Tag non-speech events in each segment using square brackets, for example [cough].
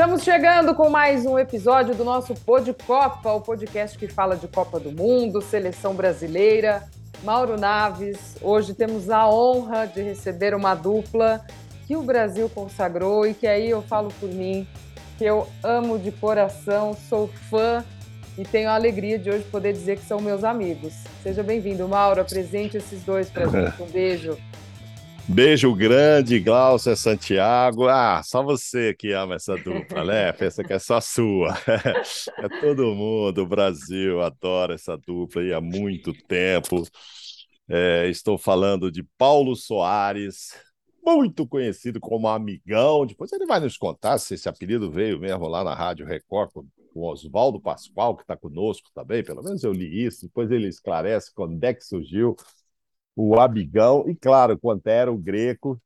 Estamos chegando com mais um episódio do nosso Pod Copa, o podcast que fala de Copa do Mundo, seleção brasileira. Mauro Naves, hoje temos a honra de receber uma dupla que o Brasil consagrou e que aí eu falo por mim, que eu amo de coração, sou fã e tenho a alegria de hoje poder dizer que são meus amigos. Seja bem-vindo, Mauro. Apresente esses dois para gente. [laughs] Um beijo. Beijo grande, Glaucia Santiago. Ah, só você que ama essa dupla, né? [laughs] Pensa que é só sua. [laughs] É todo mundo, o Brasil adora essa dupla e há muito tempo. É, estou falando de Paulo Soares, muito conhecido como Amigão. Depois ele vai nos contar se esse apelido veio mesmo lá na Rádio Record com o Oswaldo Pascoal, que está conosco também. Pelo menos eu li isso. Depois ele esclarece quando é que surgiu o Abigão e, claro, o Greco,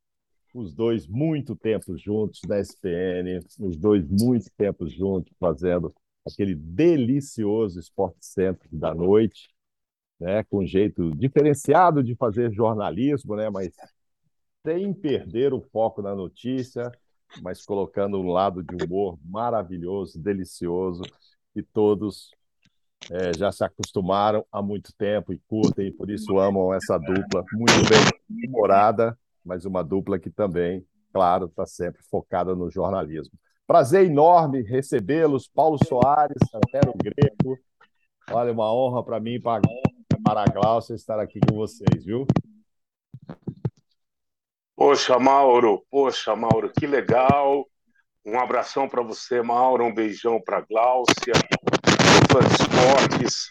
os dois muito tempo juntos na SPN, os dois muito tempo juntos fazendo aquele delicioso Esporte Center da noite, né, com um jeito diferenciado de fazer jornalismo, né, mas sem perder o foco na notícia, mas colocando um lado de humor maravilhoso, delicioso, e todos é, já se acostumaram há muito tempo e curtem, e por isso amam essa dupla, muito bem humorada, mas uma dupla que também, claro, está sempre focada no jornalismo. Prazer enorme recebê-los, Paulo Soares, Santero Greco. Olha, uma honra para mim e para a Glaucia estar aqui com vocês, viu? Poxa, Mauro, poxa, Mauro, que legal. Um abração para você, Mauro, um beijão para Gláucia, de esportes.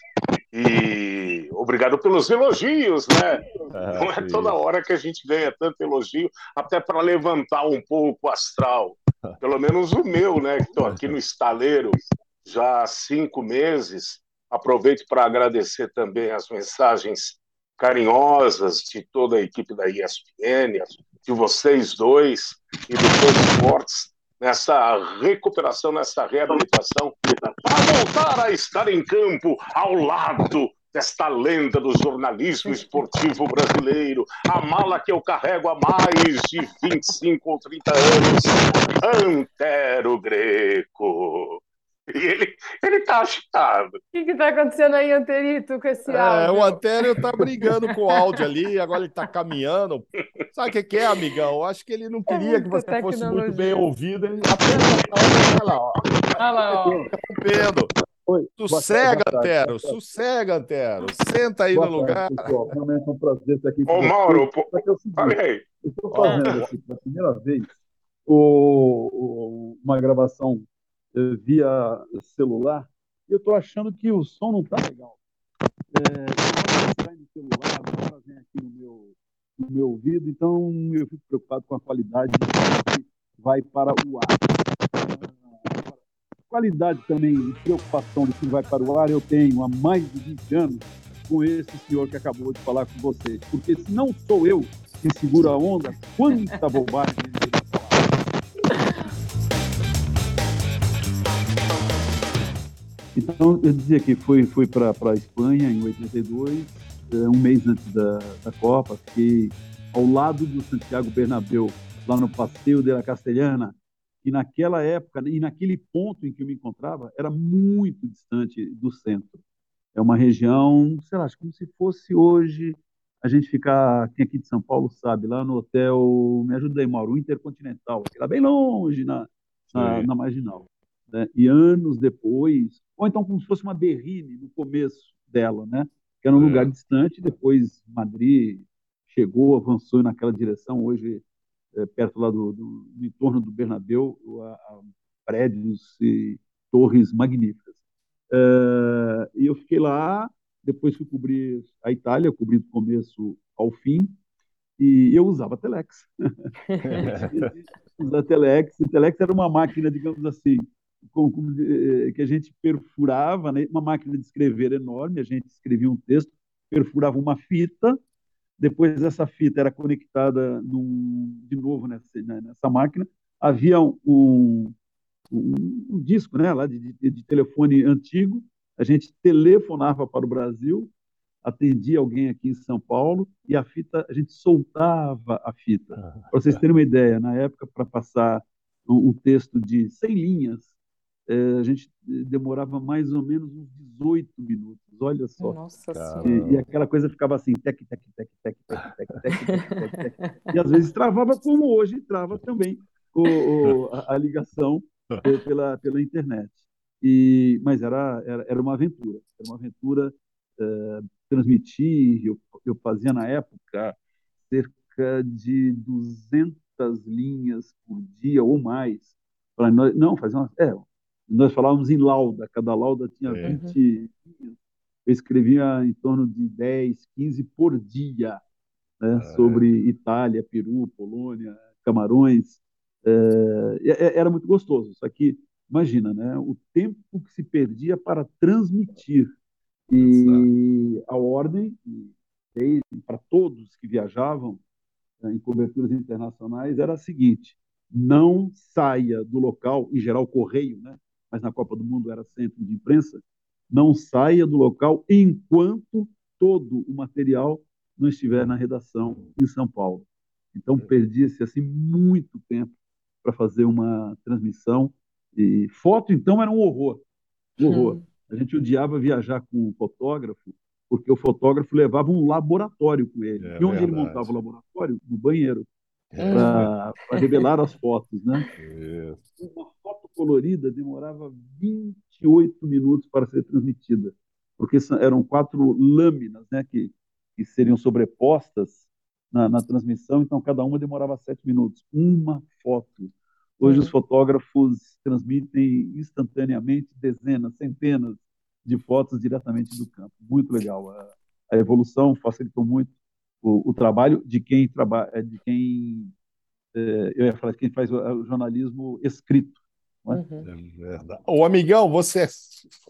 E obrigado pelos elogios, né? Ah, Não é toda hora que a gente ganha tanto elogio, até para levantar um pouco o astral. Pelo menos o meu, né? Que estou aqui no estaleiro já há cinco meses. Aproveito para agradecer também as mensagens carinhosas de toda a equipe da ESPN, de vocês dois e do Fã Esportes nessa recuperação, nessa reabilitação, para voltar a estar em campo ao lado desta lenda do jornalismo esportivo brasileiro, a mala que eu carrego há mais de 25 ou 30 anos, Antero Greco. E ele, ele tá agitado. O que, que tá acontecendo aí, Anterito, com esse é, áudio? o Antério tá brigando com o áudio ali, agora ele tá caminhando. Sabe o que, que é, amigão? Acho que ele não é queria é que você tecnologia. fosse muito bem ouvido. Ele apenas olha lá, ó. Olha lá, ó. Interrompendo. Oi, sossega, Antero, sossega, Antero. Senta aí boa no lugar. Pessoal. Realmente é um prazer estar aqui com Ô, Mauro, pô, aí. Eu estou fazendo aqui pela primeira vez o, o, uma gravação via celular, eu estou achando que o som não está legal. É, sai no celular, agora vem aqui no meu, no meu ouvido, então eu fico preocupado com a qualidade que vai para o ar. Ah, qualidade também, preocupação do que vai para o ar, eu tenho há mais de 20 anos com esse senhor que acabou de falar com vocês. Porque se não sou eu que segura a onda, quanta bobagem Então, eu dizia que fui, fui para a Espanha em 82, é, um mês antes da, da Copa, fiquei ao lado do Santiago Bernabéu, lá no Passeio de la Castelhana, e naquela época, e naquele ponto em que eu me encontrava, era muito distante do centro. É uma região, sei lá, como se fosse hoje a gente ficar, quem aqui de São Paulo sabe, lá no hotel, me ajuda aí, Mauro, Intercontinental, lá bem longe na, na, na Marginal. Né? E anos depois, ou então como se fosse uma berrine no começo dela, né? que era um é. lugar distante, depois Madrid chegou, avançou naquela direção, hoje é, perto lá do, do, no entorno do Bernabéu, a, a prédios e torres magníficas. É, e eu fiquei lá, depois fui cobrir a Itália, cobri do começo ao fim, e eu usava Telex. [laughs] [laughs] usava Telex, e Telex era uma máquina, digamos assim, com, com, eh, que a gente perfurava, né? uma máquina de escrever enorme, a gente escrevia um texto, perfurava uma fita, depois essa fita era conectada num, de novo nessa, né, nessa máquina, havia um, um, um disco né, lá de, de, de, telefone antigo, a gente telefonava para o Brasil, atendia alguém aqui em São Paulo e a fita, a gente soltava a fita. Para vocês terem uma ideia, na época, para passar um, um texto de 100 linhas, a gente demorava mais ou menos uns 18 minutos, olha só. Nossa e, e, aquela coisa ficava assim, tec, tec, tec, tec, tec, tec, tec, tec, tec, E às vezes travava como hoje trava também o, o a, a, ligação pela, pela internet. E, mas era, era, era uma aventura, era uma aventura é, transmitir, eu, eu fazia na época cerca de 200 linhas por dia ou mais. Para nós, não, fazia uma, é, nós falávamos em lauda, cada lauda tinha é. 20 linhas. Eu escrevia em torno de 10, 15 por dia né, é. sobre Itália, Peru, Polônia, Camarões. É, era muito gostoso. Só que, imagina, né, o tempo que se perdia para transmitir e a ordem, para todos que viajavam né, em coberturas internacionais, era a seguinte: não saia do local, em geral correio, né? Mas na Copa do Mundo era centro de imprensa, não saia do local enquanto todo o material não estiver na redação em São Paulo. Então perdia-se assim muito tempo para fazer uma transmissão e foto então era um horror, um horror. Hum. A gente odiava viajar com um fotógrafo, porque o fotógrafo levava um laboratório com ele. É, e onde verdade. ele montava o laboratório? No banheiro, é. para revelar as fotos. Né? Uma foto colorida demorava 28 minutos para ser transmitida, porque eram quatro lâminas né, que, que seriam sobrepostas na, na transmissão, então cada uma demorava sete minutos. Uma foto. Hoje os uhum. fotógrafos transmitem instantaneamente dezenas, centenas de fotos diretamente do campo. Muito legal. A, a evolução facilitou muito o, o, trabalho de quem trabalha, de quem é, eu ia falar de quem faz o, o jornalismo escrito. É? Uhum. É verdade. O amigão, você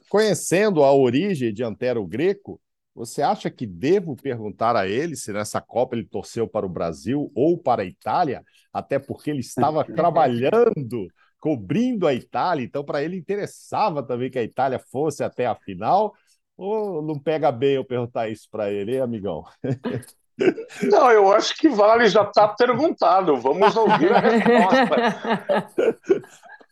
conhecendo a origem de Antero Greco, você acha que devo perguntar a ele se nessa Copa ele torceu para o Brasil ou para a Itália? Até porque ele estava [laughs] trabalhando, cobrindo a Itália, então para ele interessava também que a Itália fosse até a final. Ou não pega bem eu perguntar isso para ele, hein, amigão? [laughs] Não, eu acho que vale, já está perguntado. Vamos ouvir a [laughs] resposta.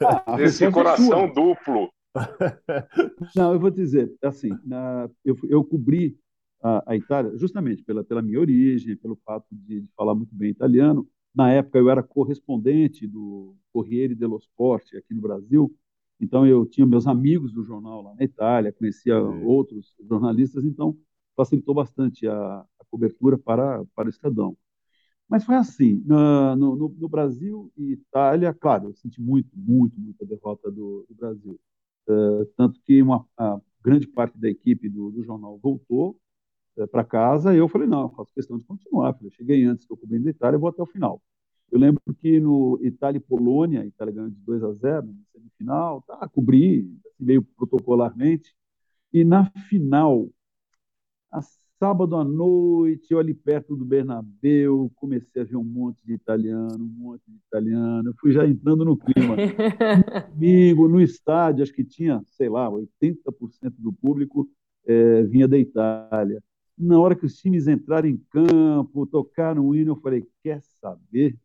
Ah, Esse coração é duplo. [laughs] Não, eu vou dizer, assim, na, eu, eu cobri a, a, Itália justamente pela, pela minha origem, pelo fato de, de, falar muito bem italiano. Na época, eu era correspondente do Corriere dello Sport aqui no Brasil, então eu tinha meus amigos do jornal lá na Itália, conhecia outros jornalistas, então facilitou bastante a, a cobertura para, para o Estadão. Mas foi assim, no, no, no, Brasil e Itália, claro, eu senti muito, muito, muito a derrota do, do Brasil. Uh, tanto que uma grande parte da equipe do, do jornal voltou uh, para casa e eu falei, não, eu faço questão de continuar. Falei, cheguei antes, estou cobrindo a Itália, vou até o final. Eu lembro que no Itália e Polônia, a Itália ganhou de 2 a 0 no semifinal, tá, cobri assim, meio protocolarmente, e na final, as Sábado à noite, eu ali perto do Bernabéu, comecei a ver um monte de italiano, um monte de italiano. Eu fui já entrando no clima. [laughs] Domingo, no estádio, acho que tinha, sei lá, 80% do público é, vinha da Itália. Na hora que os times entraram em campo, tocaram o hino, eu falei: quer saber?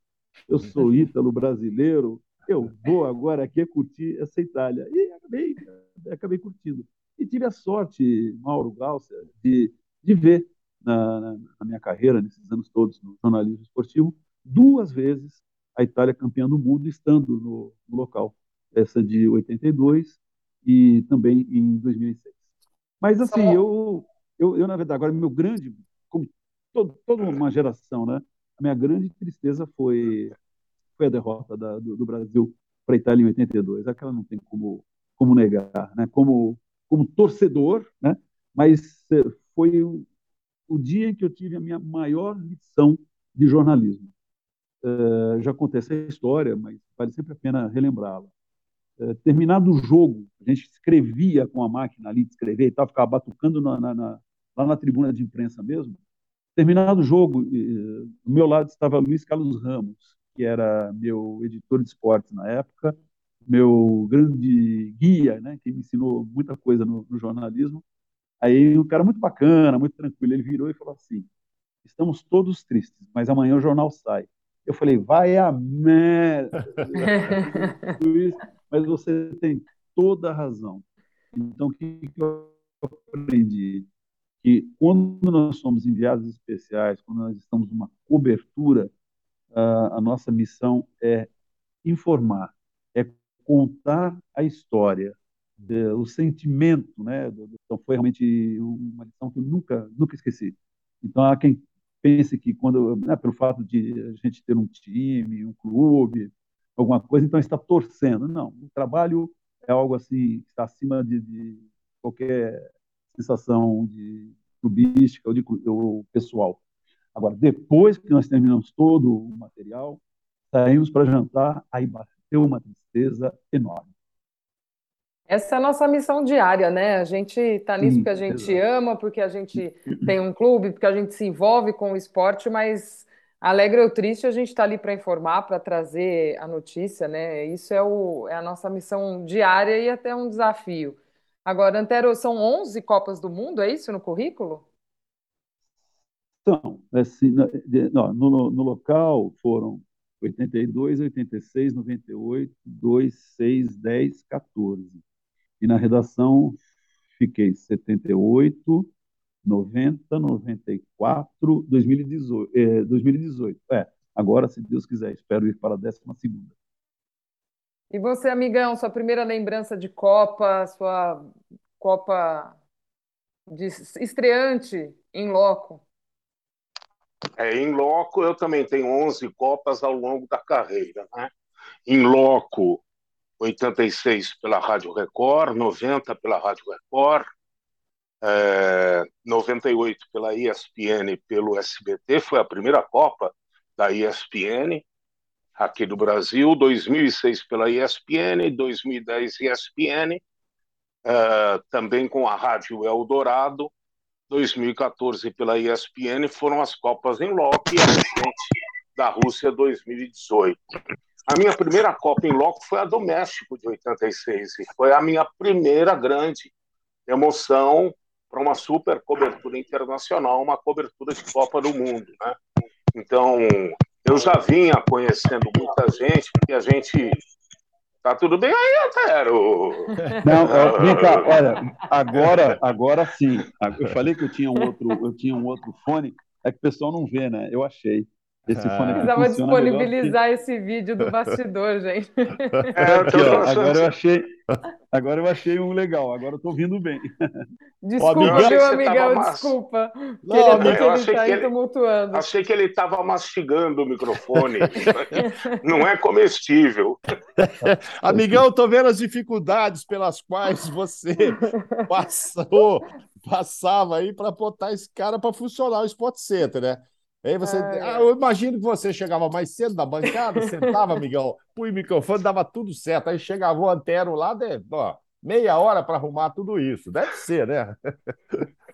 Eu sou ítalo brasileiro, eu vou agora aqui curtir essa Itália. E acabei, acabei curtindo. E tive a sorte, Mauro Glaucia, de de ver na, na, minha carreira, nesses anos todos no jornalismo esportivo, duas vezes a Itália campeã do mundo estando no, no local. Essa de 82 e também em 2006. Mas assim, eu, eu, eu na verdade, agora meu grande, como todo, toda uma geração, né? A minha grande tristeza foi, foi a derrota da, do, do, Brasil para a Itália em 82. Aquela não tem como, como negar, né? Como, como torcedor, né? Mas foi o, o dia em que eu tive a minha maior lição de jornalismo. Uh, já contei essa história, mas vale sempre a pena relembrá-la. Uh, terminado o jogo, a gente escrevia com a máquina ali de escrever e tal, ficava batucando na, na, na, lá na tribuna de imprensa mesmo. Terminado o jogo, uh, do meu lado estava Luiz Carlos Ramos, que era meu editor de esportes na época, meu grande guia, né, que me ensinou muita coisa no, no jornalismo, Aí um cara muito bacana, muito tranquilo, ele virou e falou assim: estamos todos tristes, mas amanhã o jornal sai. Eu falei, vai a merda! [laughs] Mas você tem toda a razão. Então, o que eu aprendi? Que quando nós somos enviados especiais, quando nós estamos numa cobertura, a nossa missão é informar, é contar a história, o sentimento, né? Então foi realmente uma lição que eu nunca nunca esqueci. Então há quem pense que quando, né, pelo fato de a gente ter um time, um clube, alguma coisa, então está torcendo. Não, o trabalho é algo assim que está acima de, de qualquer sensação de clubística ou, de, ou pessoal. Agora, depois que nós terminamos todo o material, saímos para jantar, aí bateu uma tristeza enorme. Essa é a nossa missão diária, né? A gente está nisso porque a gente exato. ama, porque a gente tem um clube, porque a gente se envolve com o esporte, mas alegre ou triste, a gente está ali para informar, para trazer a notícia, né? Isso é, o, é a nossa missão diária e até um desafio. Agora, Antero, são 11 Copas do Mundo, é isso no currículo? Então, assim, no, no, no local foram 82, 86, 98, 2, 6, 10, 14. E na redação fiquei 78, 90, 94, 2018. É, 2018. É, agora, se Deus quiser, espero ir para a 12 segunda. E você, amigão, sua primeira lembrança de Copa, sua Copa de estreante em loco? É, em loco, eu também tenho 11 Copas ao longo da carreira. Né? Em loco, 86 pela Rádio Record, 90 pela Rádio Record, é, 98 pela ESPN pelo SBT, foi a primeira Copa da ESPN aqui do Brasil, 2006 pela ESPN, 2010 ESPN, é, também com a Rádio Eldorado, 2014 pela ESPN, foram as Copas em loco e a da Rússia 2018. A minha primeira Copa em loco foi a do México de 86 e foi a minha primeira grande emoção para uma super cobertura internacional, uma cobertura de Copa do Mundo, né? Então, eu já vinha conhecendo muita gente, porque a gente Tá tudo bem aí, Antero? [laughs] Não, vem cá, olha, agora, agora sim. Eu falei que eu tinha um outro, eu tinha um outro fone, é que o pessoal não vê, né? Eu achei. Esse ah. fone aqui Precisava disponibilizar esse vídeo do bastidor, [laughs] gente. É, aqui, ó, agora eu achei, agora eu achei um legal. Agora eu tô ouvindo bem. Desculpa, meu amigão, desculpa. Não, ele, eu achei tá que ele, tumultuando. Achei que ele estava mastigando o microfone. [laughs] Não é comestível. [laughs] amigão, tô vendo as dificuldades pelas quais você passou, passava aí para botar esse cara para funcionar o Spot Center, né? Aí você. Ah, eu imagino que você chegava mais cedo na bancada, sentava, amigão, [laughs] punha o microfone, dava tudo certo. Aí chegava o Antero lá, de, ó, meia hora para arrumar tudo isso. Deve ser, né? [laughs]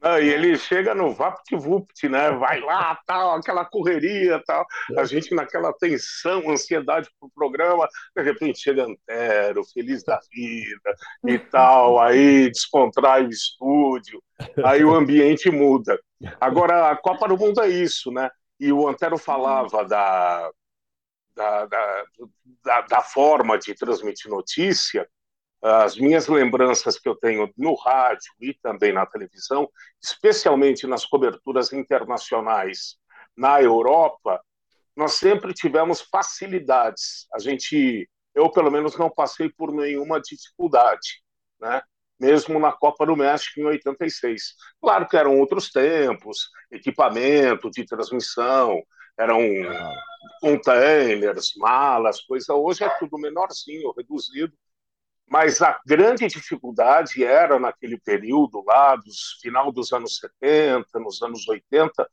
Não, e ele chega no VaptVupt, né? Vai lá, tal, aquela correria, tal. A gente naquela tensão, ansiedade pro programa, de repente chega Antero, feliz da vida e tal, aí descontrai o estúdio, aí o ambiente muda. Agora, a Copa do Mundo é isso, né? E o Antero falava da, da, da, da, da forma de transmitir notícia, as minhas lembranças que eu tenho no rádio e também na televisão, especialmente nas coberturas internacionais na Europa, nós sempre tivemos facilidades. A gente, eu pelo menos não passei por nenhuma dificuldade, né? Mesmo na Copa do México em 86. Claro que eram outros tempos, equipamento de transmissão, eram containers, malas, coisa. Hoje é tudo menorzinho, reduzido mas a grande dificuldade era, naquele período lá, dos final dos anos 70, nos anos 80,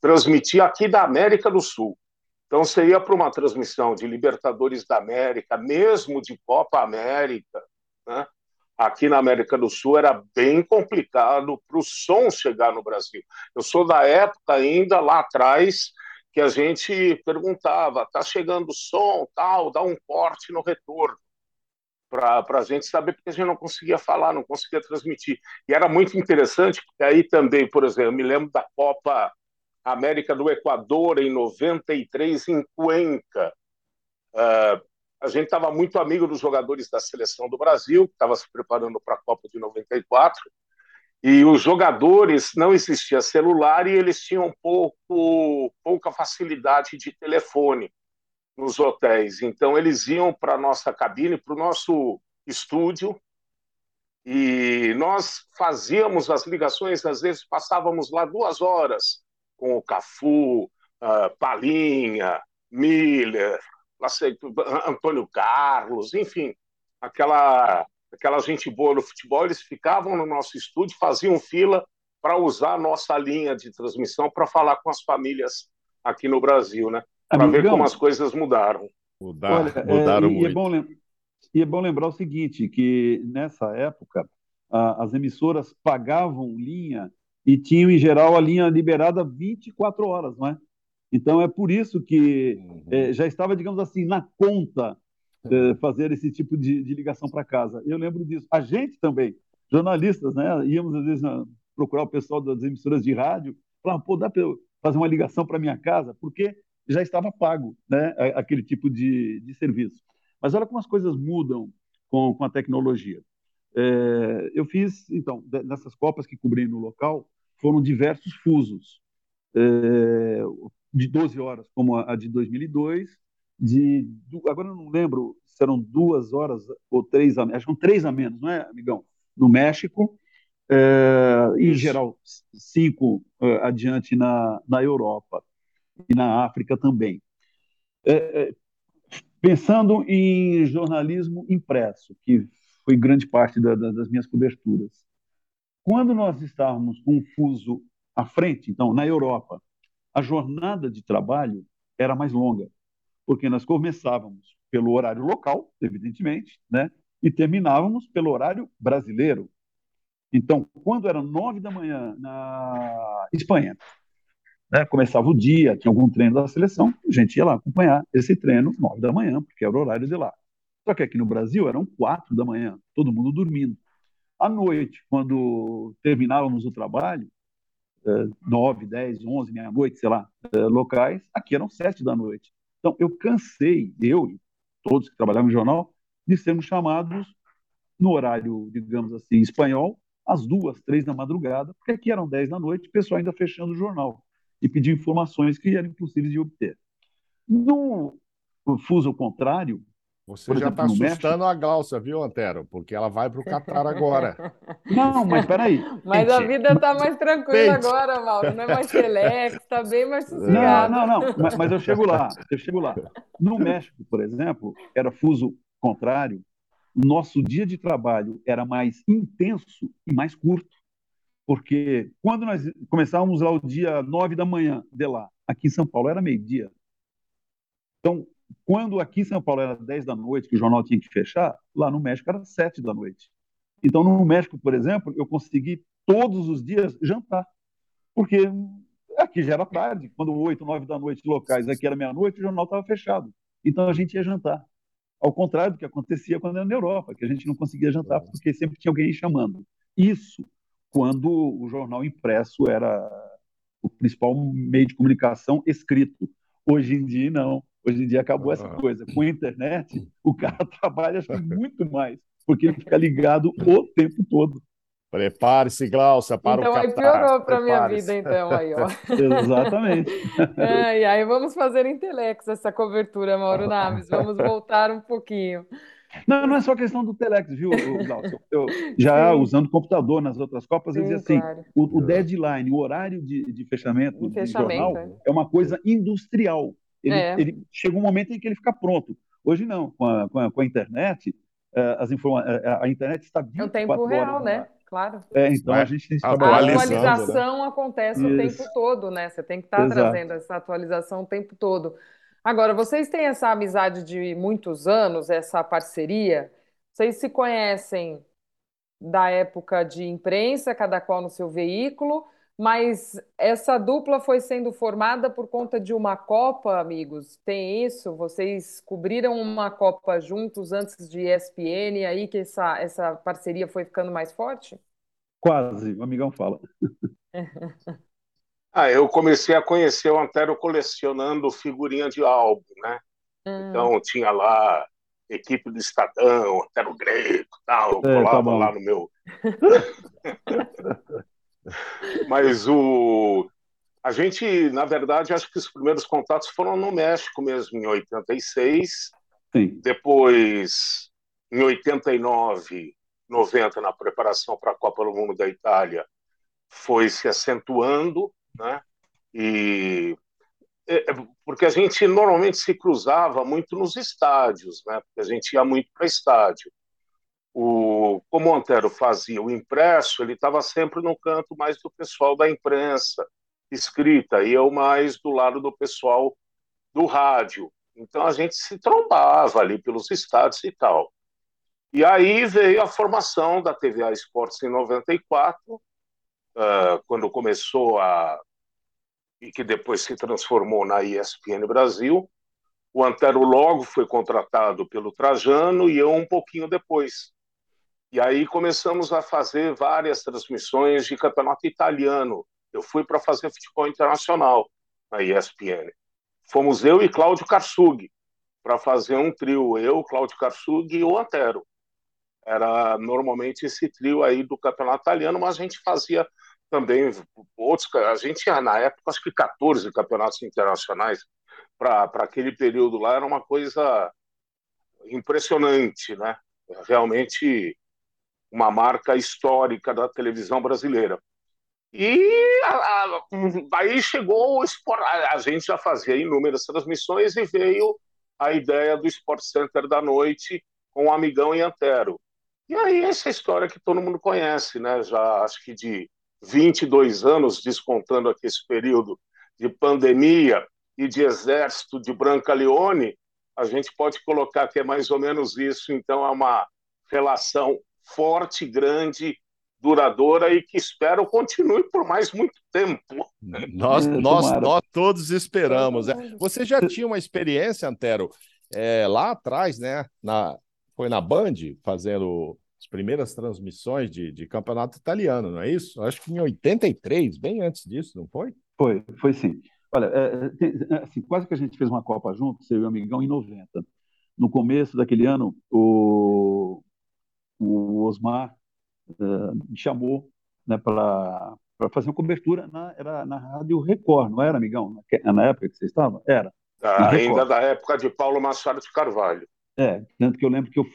transmitir aqui da América do Sul. Então, você ia para uma transmissão de Libertadores da América, mesmo de Copa América, né? aqui na América do Sul era bem complicado para o som chegar no Brasil. Eu sou da época ainda lá atrás que a gente perguntava, tá chegando som, tal, dá um corte no retorno para a gente saber, porque a gente não conseguia falar, não conseguia transmitir. E era muito interessante, porque aí também, por exemplo, eu me lembro da Copa América do Equador em 93 em Cuenca. Uh, a gente estava muito amigo dos jogadores da seleção do Brasil, que estava se preparando para a Copa de 94, e os jogadores não existia celular e eles tinham pouco, pouca facilidade de telefone nos hotéis. Então eles iam para a nossa cabine, para o nosso estúdio, e nós fazíamos as ligações, às vezes passávamos lá duas horas com o Cafu, uh, Palinha, Miller, Antônio Carlos, enfim, aquela, aquela gente boa no futebol, eles ficavam no nosso estúdio, faziam fila para usar a nossa linha de transmissão para falar com as famílias aqui no Brasil, né? Para ver como as coisas mudaram. Mudar, Olha, mudaram é, e, muito. É bom, e é bom lembrar o seguinte, que nessa época a, as emissoras pagavam linha e tinham, em geral, a linha liberada 24 horas, não é? Então, é por isso que uhum. é, já estava, digamos assim, na conta é, fazer esse tipo de, de ligação para casa. Eu lembro disso. A gente também, jornalistas, né? Íamos, às vezes, na, procurar o pessoal das emissoras de rádio, falavam, pô, dá para eu fazer uma ligação para minha casa? Porque já estava pago, né? Aquele tipo de, de serviço. Mas olha como as coisas mudam com, com a tecnologia. É, eu fiz, então, nessas Copas que cobri no local, foram diversos fusos. É, de 12 horas, como a, de 2002, de, agora eu não lembro se eram duas horas ou três a acho que três a menos, não é, amigão? No México, é, em geral, cinco é, adiante na, na Europa e na África também. É, é, pensando em jornalismo impresso, que foi grande parte da, da, das minhas coberturas, quando nós estávamos com um fuso à frente, então, na Europa, a jornada de trabalho era mais longa, porque nós começávamos pelo horário local, evidentemente, né? e terminávamos pelo horário brasileiro. Então, quando era nove da manhã na Espanha, né, começava o dia, tinha algum treino da seleção, a gente ia lá acompanhar esse treino nove da manhã, porque era o horário de lá. Só que aqui no Brasil eram quatro da manhã, todo mundo dormindo. À noite, quando terminávamos o trabalho, 9, 10, 11, meia-noite, sei lá, eh, locais, aqui eram 7 da noite. Então, eu cansei, eu e todos que trabalhavam no jornal, de sermos chamados no horário, digamos assim, espanhol, às duas, três da madrugada, porque aqui eram 10 da noite, o pessoal ainda fechando o jornal e pedindo informações que eram impossíveis de obter. No fuso contrário, você já está assustando México... a Glaucia, viu, Antero? Porque ela vai para o Catar agora. [laughs] Não, mas peraí. Mas a vida está mais tranquila agora, Mauro. Não é mais telex, está bem mais sossegado. Não, não, não. Mas, mas, eu chego lá, eu chego lá. No México, por exemplo, era fuso contrário. Nosso dia de trabalho era mais intenso e mais curto. Porque quando nós começávamos lá o dia 9 da manhã de lá, aqui em São Paulo era meio-dia. Então, quando aqui em São Paulo era 10 da noite, que o jornal tinha que fechar, lá no México era 7 da noite. Então, no México, por exemplo, eu consegui todos os dias jantar. Porque aqui já era tarde, quando 8, 9 da noite locais, aqui era meia-noite, o jornal estava fechado. Então a gente ia jantar. Ao contrário do que acontecia quando era na Europa, que a gente não conseguia jantar porque sempre tinha alguém chamando. Isso quando o jornal impresso era o principal meio de comunicação escrito. Hoje em dia, não. Hoje em dia acabou essa coisa. Com a internet, [laughs] o cara trabalha muito mais, porque ele fica ligado o tempo todo. Prepare-se, Glaucia, para então, o Catar. Então aí piorou para a minha vida, então, aí, ó. [laughs] Exatamente. É, e aí vamos fazer em Telex essa cobertura, Mauro [laughs] Naves. Vamos voltar um pouquinho. Não, não é só questão do Telex, viu, Glaucio? Eu, já Sim. usando computador nas outras Copas, eu dizia assim, claro. o, o, deadline, o horário de, de fechamento, do jornal é. é uma coisa industrial. Ele, é. ele, chega um momento em que ele fica pronto. Hoje não, com a, com a, com a internet, uh, as informa uh, a internet está 24 É o tempo real, né? Claro. É, então a gente tem que A atualização né? acontece Isso. o tempo todo, né? Você tem que estar tá trazendo essa atualização o tempo todo. Agora, vocês têm essa amizade de muitos anos, essa parceria? Vocês se conhecem da época de imprensa, cada qual no seu veículo, mas essa dupla foi sendo formada por conta de uma Copa, amigos. Tem isso? Vocês cobriram uma Copa juntos antes de ESPN, aí que essa, essa parceria foi ficando mais forte? Quase, o amigão fala. [laughs] Ah, eu comecei a conhecer o Antero colecionando figurinha de álbum, né? Hum. Então tinha lá equipe do Estadão, Antero Greco, tal, é, colava tá lá no meu. [laughs] Mas o a gente, na verdade, acho que os primeiros contatos foram no México mesmo, em 86. Sim. Depois, em 89, 90, na preparação para a Copa do Mundo da Itália, foi se acentuando, né? E é, é, porque a gente normalmente se cruzava muito nos estádios, né? Porque a gente ia muito para estádio. O, como o Antero fazia o impresso, ele estava sempre no canto mais do pessoal da imprensa escrita, e eu mais do lado do pessoal do rádio. Então a gente se trombava ali pelos estádios e tal. E aí veio a formação da TVA Esportes em 94, uh, quando começou a. e que depois se transformou na ESPN Brasil. O Antero logo foi contratado pelo Trajano e eu um pouquinho depois. E aí começamos a fazer várias transmissões de campeonato italiano, eu fui para fazer futebol internacional na ESPN. Fomos eu e Cláudio Karsug para fazer um trio, eu, Cláudio Karsug e o Antero. Era normalmente esse trio aí do campeonato italiano, mas a gente fazia também outros. A gente tinha, na época, acho que 14 campeonatos internacionais para aquele período lá, era uma coisa impressionante, né? Realmente uma marca histórica da televisão brasileira. E a, a, aí chegou o Sport, a, gente já fazia inúmeras transmissões e veio a ideia do Sport Center da noite com o Amigão e Antero. E aí essa história que todo mundo conhece, né? Já acho que de 22 anos, descontando aqui esse período de pandemia e de exército de Branca Leone, a gente pode colocar que é mais ou menos isso. Então é uma relação forte, grande duradoura e que espero continue por mais muito tempo. Nós, é, nós, nós todos esperamos. É. Você já tinha uma experiência, Antero, é, lá atrás, né? Na, foi na Band, fazendo as primeiras transmissões de, de campeonato italiano, não é isso? Acho que em 83, bem antes disso, não foi? Foi, foi sim. Olha, é, é, assim, quase que a gente fez uma Copa junto, seu amigão, em 90. No começo daquele ano, o, o Osmar uh, me chamou né, para fazer uma cobertura na, era na Rádio Record, não era, amigão? Na, na época que você estava? Era. Ah, ainda da época de Paulo Machado de Carvalho. É, tanto que eu lembro que eu,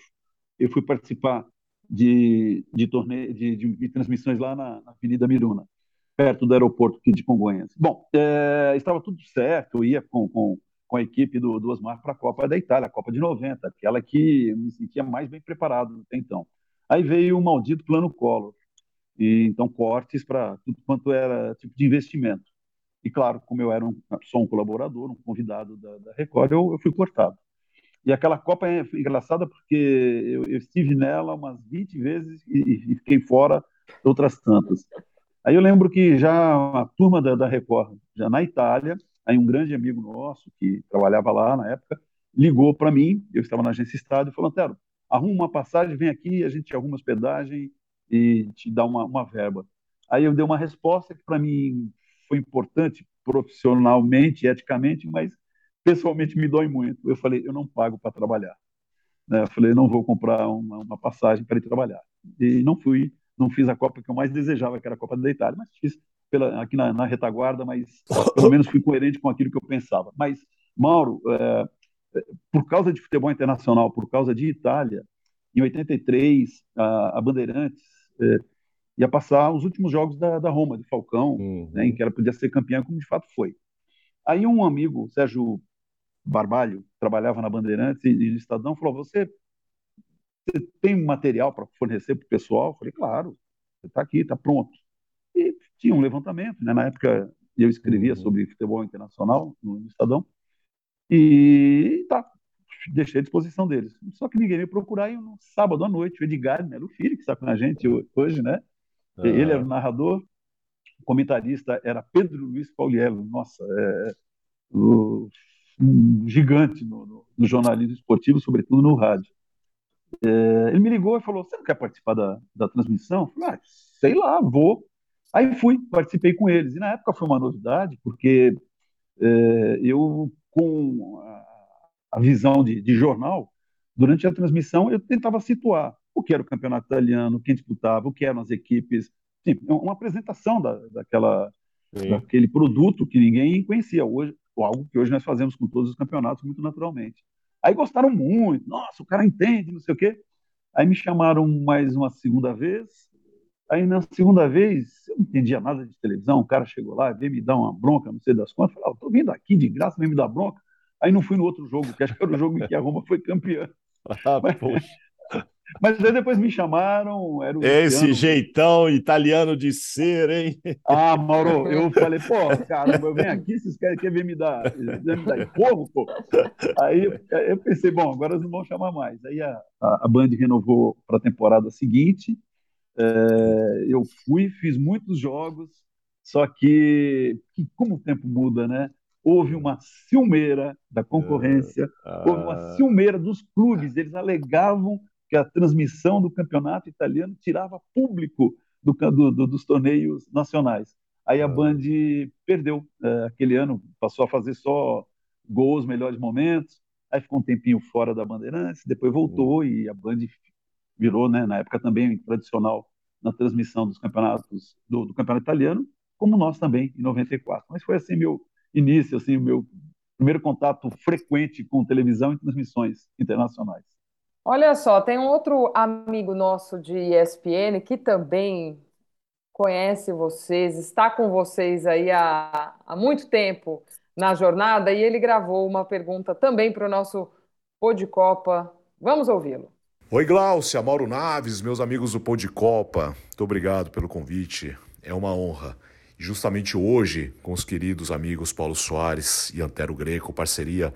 eu fui participar de, de, torneio, de, de, de transmissões lá na, na, Avenida Miruna, perto do aeroporto aqui de Congonhas. Bom, é, estava tudo certo, eu ia com, com, com a equipe do, do Osmar para a Copa da Itália, a Copa de 90, aquela que eu me sentia mais bem preparado até então. Aí veio o maldito plano Collor. E, então, cortes para tudo quanto era tipo de investimento. E, claro, como eu era um, só um colaborador, um convidado da, da Record, eu, eu, fui cortado. E aquela Copa é engraçada porque eu, eu estive nela umas 20 vezes e, e, fiquei fora outras tantas. Aí eu lembro que já a turma da, da Record, já na Itália, aí um grande amigo nosso, que trabalhava lá na época, ligou para mim, eu estava na agência Estado, e falou, Antero, arruma uma passagem, vem aqui, a gente arruma hospedagem e te dá uma, uma verba. Aí eu dei uma resposta que para mim foi importante profissionalmente, eticamente, mas pessoalmente me dói muito. Eu falei, eu não pago para trabalhar. Né? Eu falei, não vou comprar uma, uma passagem para ir trabalhar. E não fui, não fiz a Copa que eu mais desejava, que era a Copa da Itália, mas fiz pela, aqui na, na retaguarda, mas [laughs] pelo menos fui coerente com aquilo que eu pensava. Mas, Mauro, é, por causa de futebol internacional, por causa de Itália, em 83, a, a Bandeirantes é, ia passar os últimos jogos da, da Roma, de Falcão, uhum. né, em que ela podia ser campeã, como de fato foi. Aí um amigo, Sérgio Barbalho, trabalhava na Bandeirantes e, e no Estadão, falou: você, você tem material para fornecer para o pessoal? Eu falei, claro, está aqui, está pronto. E tinha um levantamento, né? na época eu escrevia uhum. sobre futebol internacional no Estadão, e tá, deixei à disposição deles. Só que ninguém me procurar e no sábado à noite, o Edgar Melo Filho, que está com a gente hoje, né? Uhum. Ele era o narrador, o comentarista era Pedro Luiz Pauliello, nossa, é, é, o, um gigante no, no, no, jornalismo esportivo, sobretudo no rádio. É, ele me ligou e falou: Você não quer participar da, da transmissão? Eu falei: ah, Sei lá, vou. Aí fui, participei com eles. E na época foi uma novidade, porque é, eu, com a, a visão de, de, jornal, durante a transmissão, eu tentava situar o que era o campeonato italiano, quem disputava, o que eram as equipes, enfim, uma apresentação da, daquela, daquele produto que ninguém conhecia hoje, algo que hoje nós fazemos com todos os campeonatos muito naturalmente. Aí gostaram muito, nossa, o cara entende, não sei o quê. Aí me chamaram mais uma segunda vez, Aí na segunda vez, eu não entendia nada de televisão, o cara chegou lá, veio me dar uma bronca, não sei das contas, falei, ah, tô vindo aqui de graça, vem me dar bronca. Aí não fui no outro jogo, que acho que era o jogo em que a Roma foi campeã. [laughs] Ah, mas, mas aí depois me chamaram. Era Esse jeitão italiano de ser, hein? Ah, Mauro, eu falei, pô, caramba, eu venho aqui, vocês querem, querem me dar, me dar fogo, pô? Aí eu pensei, bom, agora eles não vão chamar mais. Aí a, a Band renovou para a temporada seguinte, é, eu fui, fiz muitos jogos, só que, que, como o tempo muda, né? Houve uma ciumeira da concorrência, ah. houve uma ciumeira dos clubes. Eles alegavam que a transmissão do campeonato italiano tirava público do, do, dos torneios nacionais. Aí a ah. Band perdeu é, aquele ano, passou a fazer só gols, melhores momentos. Aí ficou um tempinho fora da Bandeirantes, depois voltou uhum. e a Band virou, né, na época também tradicional na transmissão dos campeonatos do, do, campeonato italiano, como nós também em 94. Mas foi assim meu início, assim o meu primeiro contato frequente com televisão e transmissões internacionais. Olha só, tem um outro amigo nosso de ESPN que também conhece vocês, está com vocês aí há, há muito tempo na jornada e ele gravou uma pergunta também para o nosso Pô de Copa. Vamos ouvi-lo. Oi, Glaucia, Mauro Naves, meus amigos do Pô de Copa. Muito obrigado pelo convite. É uma honra. Justamente hoje, com os queridos amigos Paulo Soares e Antero Greco, parceria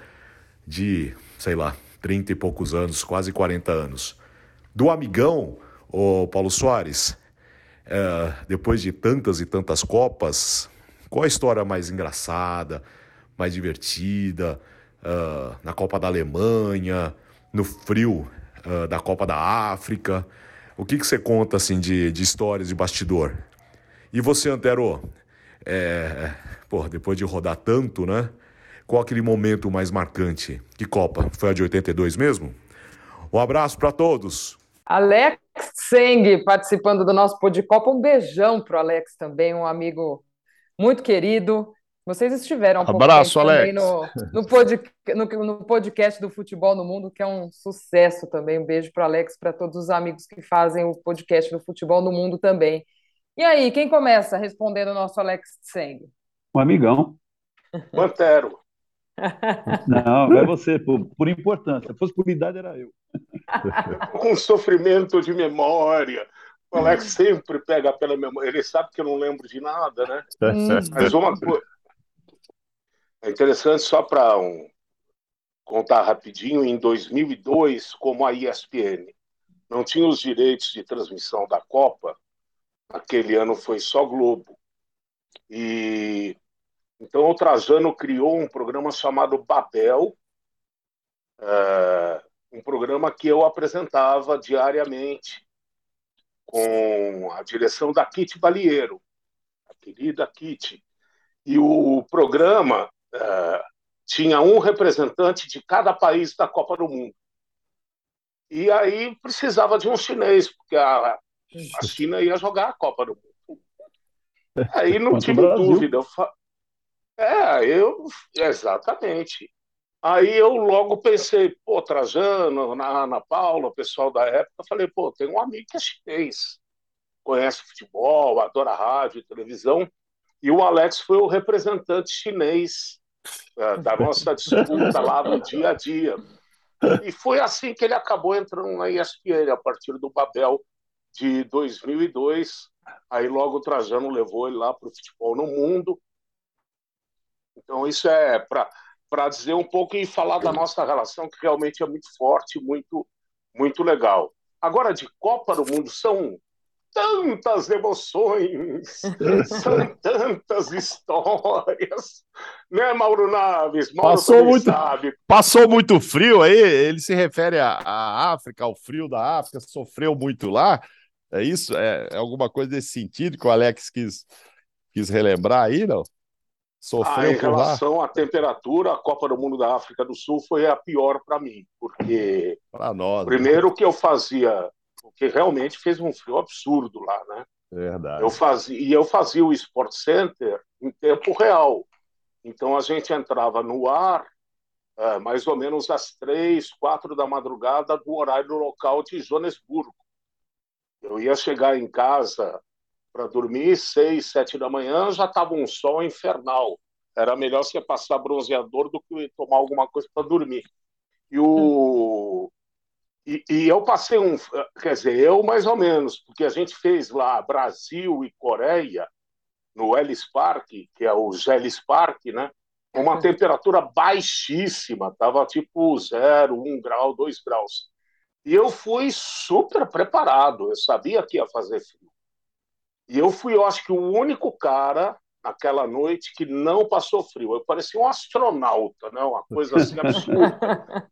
de, sei lá, 30 e poucos anos, quase 40 anos. Do amigão, o Paulo Soares, é, depois de tantas e tantas Copas, qual a história mais engraçada, mais divertida? Uh, na Copa da Alemanha, no frio uh, da Copa da África. O que, que você conta assim de, de histórias de bastidor? E você, Antero, é, pô, depois de rodar tanto, né? Qual aquele momento mais marcante? Que Copa? Foi a de 82 mesmo? Um abraço para todos. Alex Seng participando do nosso Pô de Copa. Um beijão pro Alex também, um amigo muito querido. Vocês estiveram um Abraço, Alex. No, no, pod, no, no, podcast do Futebol no Mundo, que é um sucesso também. Um beijo para Alex, para todos os amigos que fazem o podcast do Futebol no Mundo também. E aí, quem começa respondendo o nosso Alex Seng? Um amigão. Pantero. Não, é você, por, por importância. Se fosse por idade, era eu. [laughs] Com sofrimento de memória. O Alex sempre pega pela memória. Ele sabe que eu não lembro de nada, né? Mas uma coisa. É interessante só para um, contar rapidinho, em 2002, como a ESPN não tinha os direitos de transmissão da Copa, aquele ano foi só Globo. E então o Trajano criou um programa chamado Babel, é, um programa que eu apresentava diariamente com a direção da Kitty Balieiro, a querida Kitty. E o programa uh, tinha um representante de cada país da Copa do Mundo. E aí precisava de um chinês, porque a, a China ia jogar a Copa do Mundo. [laughs] Aí não tive dúvida. Eu fa... É, eu. Exatamente. Aí eu logo pensei, pô, Trajano, na Ana Paula, o pessoal da época, falei, pô, tem um amigo que é chinês, conhece futebol, adora rádio, televisão, e o Alex foi o representante chinês é, da nossa disputa lá no dia a dia. E foi assim que ele acabou entrando na ESPN, a partir do Babel de 2002. Aí logo o Trajano levou ele lá para o futebol no mundo. Então isso é para dizer um pouco e falar da nossa relação, que realmente é muito forte, muito, muito legal. Agora, de Copa do Mundo, são tantas emoções, [laughs] são tantas histórias, né, Mauro Naves? Mauro passou muito, sabe. passou muito frio aí. Ele se refere à, África, ao frio da África, sofreu muito lá. É isso? É, é alguma coisa desse sentido que o Alex quis, quis relembrar aí, não? Sofreu ah, em relação lá? à temperatura, a Copa do Mundo da África do Sul foi a pior para mim, porque nós, primeiro né? que eu fazia, porque realmente fez um frio absurdo lá, né? Verdade. Eu fazia, e eu fazia o Sport Center em tempo real. Então a gente entrava no ar é, mais ou menos às três, quatro da madrugada do horário local de Joanesburgo. Eu ia chegar em casa para dormir, seis, sete da manhã, já estava um sol infernal. Era melhor você passar bronzeador do que tomar alguma coisa para dormir. E, o... E, e, eu passei um. Quer dizer, eu mais ou menos, porque a gente fez lá Brasil e Coreia, no Ellis Park, que é o Gelis Park, né? Uma uhum. temperatura baixíssima, estava tipo zero, um grau, dois graus. E eu fui super preparado, eu sabia que ia fazer frio. E eu fui, eu acho que o único cara naquela noite que não passou frio. Eu parecia um astronauta, né? uma coisa assim absurda. [laughs]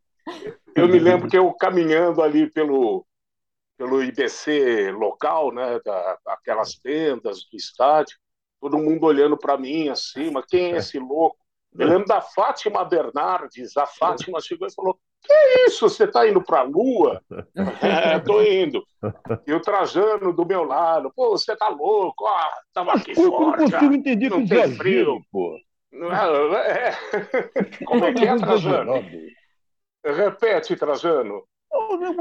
Eu me lembro que eu caminhando ali pelo, pelo IBC local, né, da, aquelas tendas do estádio, todo mundo olhando para mim assim, mas quem é esse louco? Eu lembro da Fátima Bernardes, a Fátima chegou e falou: Que é isso? Você está indo para a Lua? [laughs] é, tô indo. E o Trajano do meu lado, pô, você tá louco, ah, tava aqui eu fora. Eu não consigo entender não tem frio. Pô. É, é. Como é que é, Trajano? Repete, Trajano.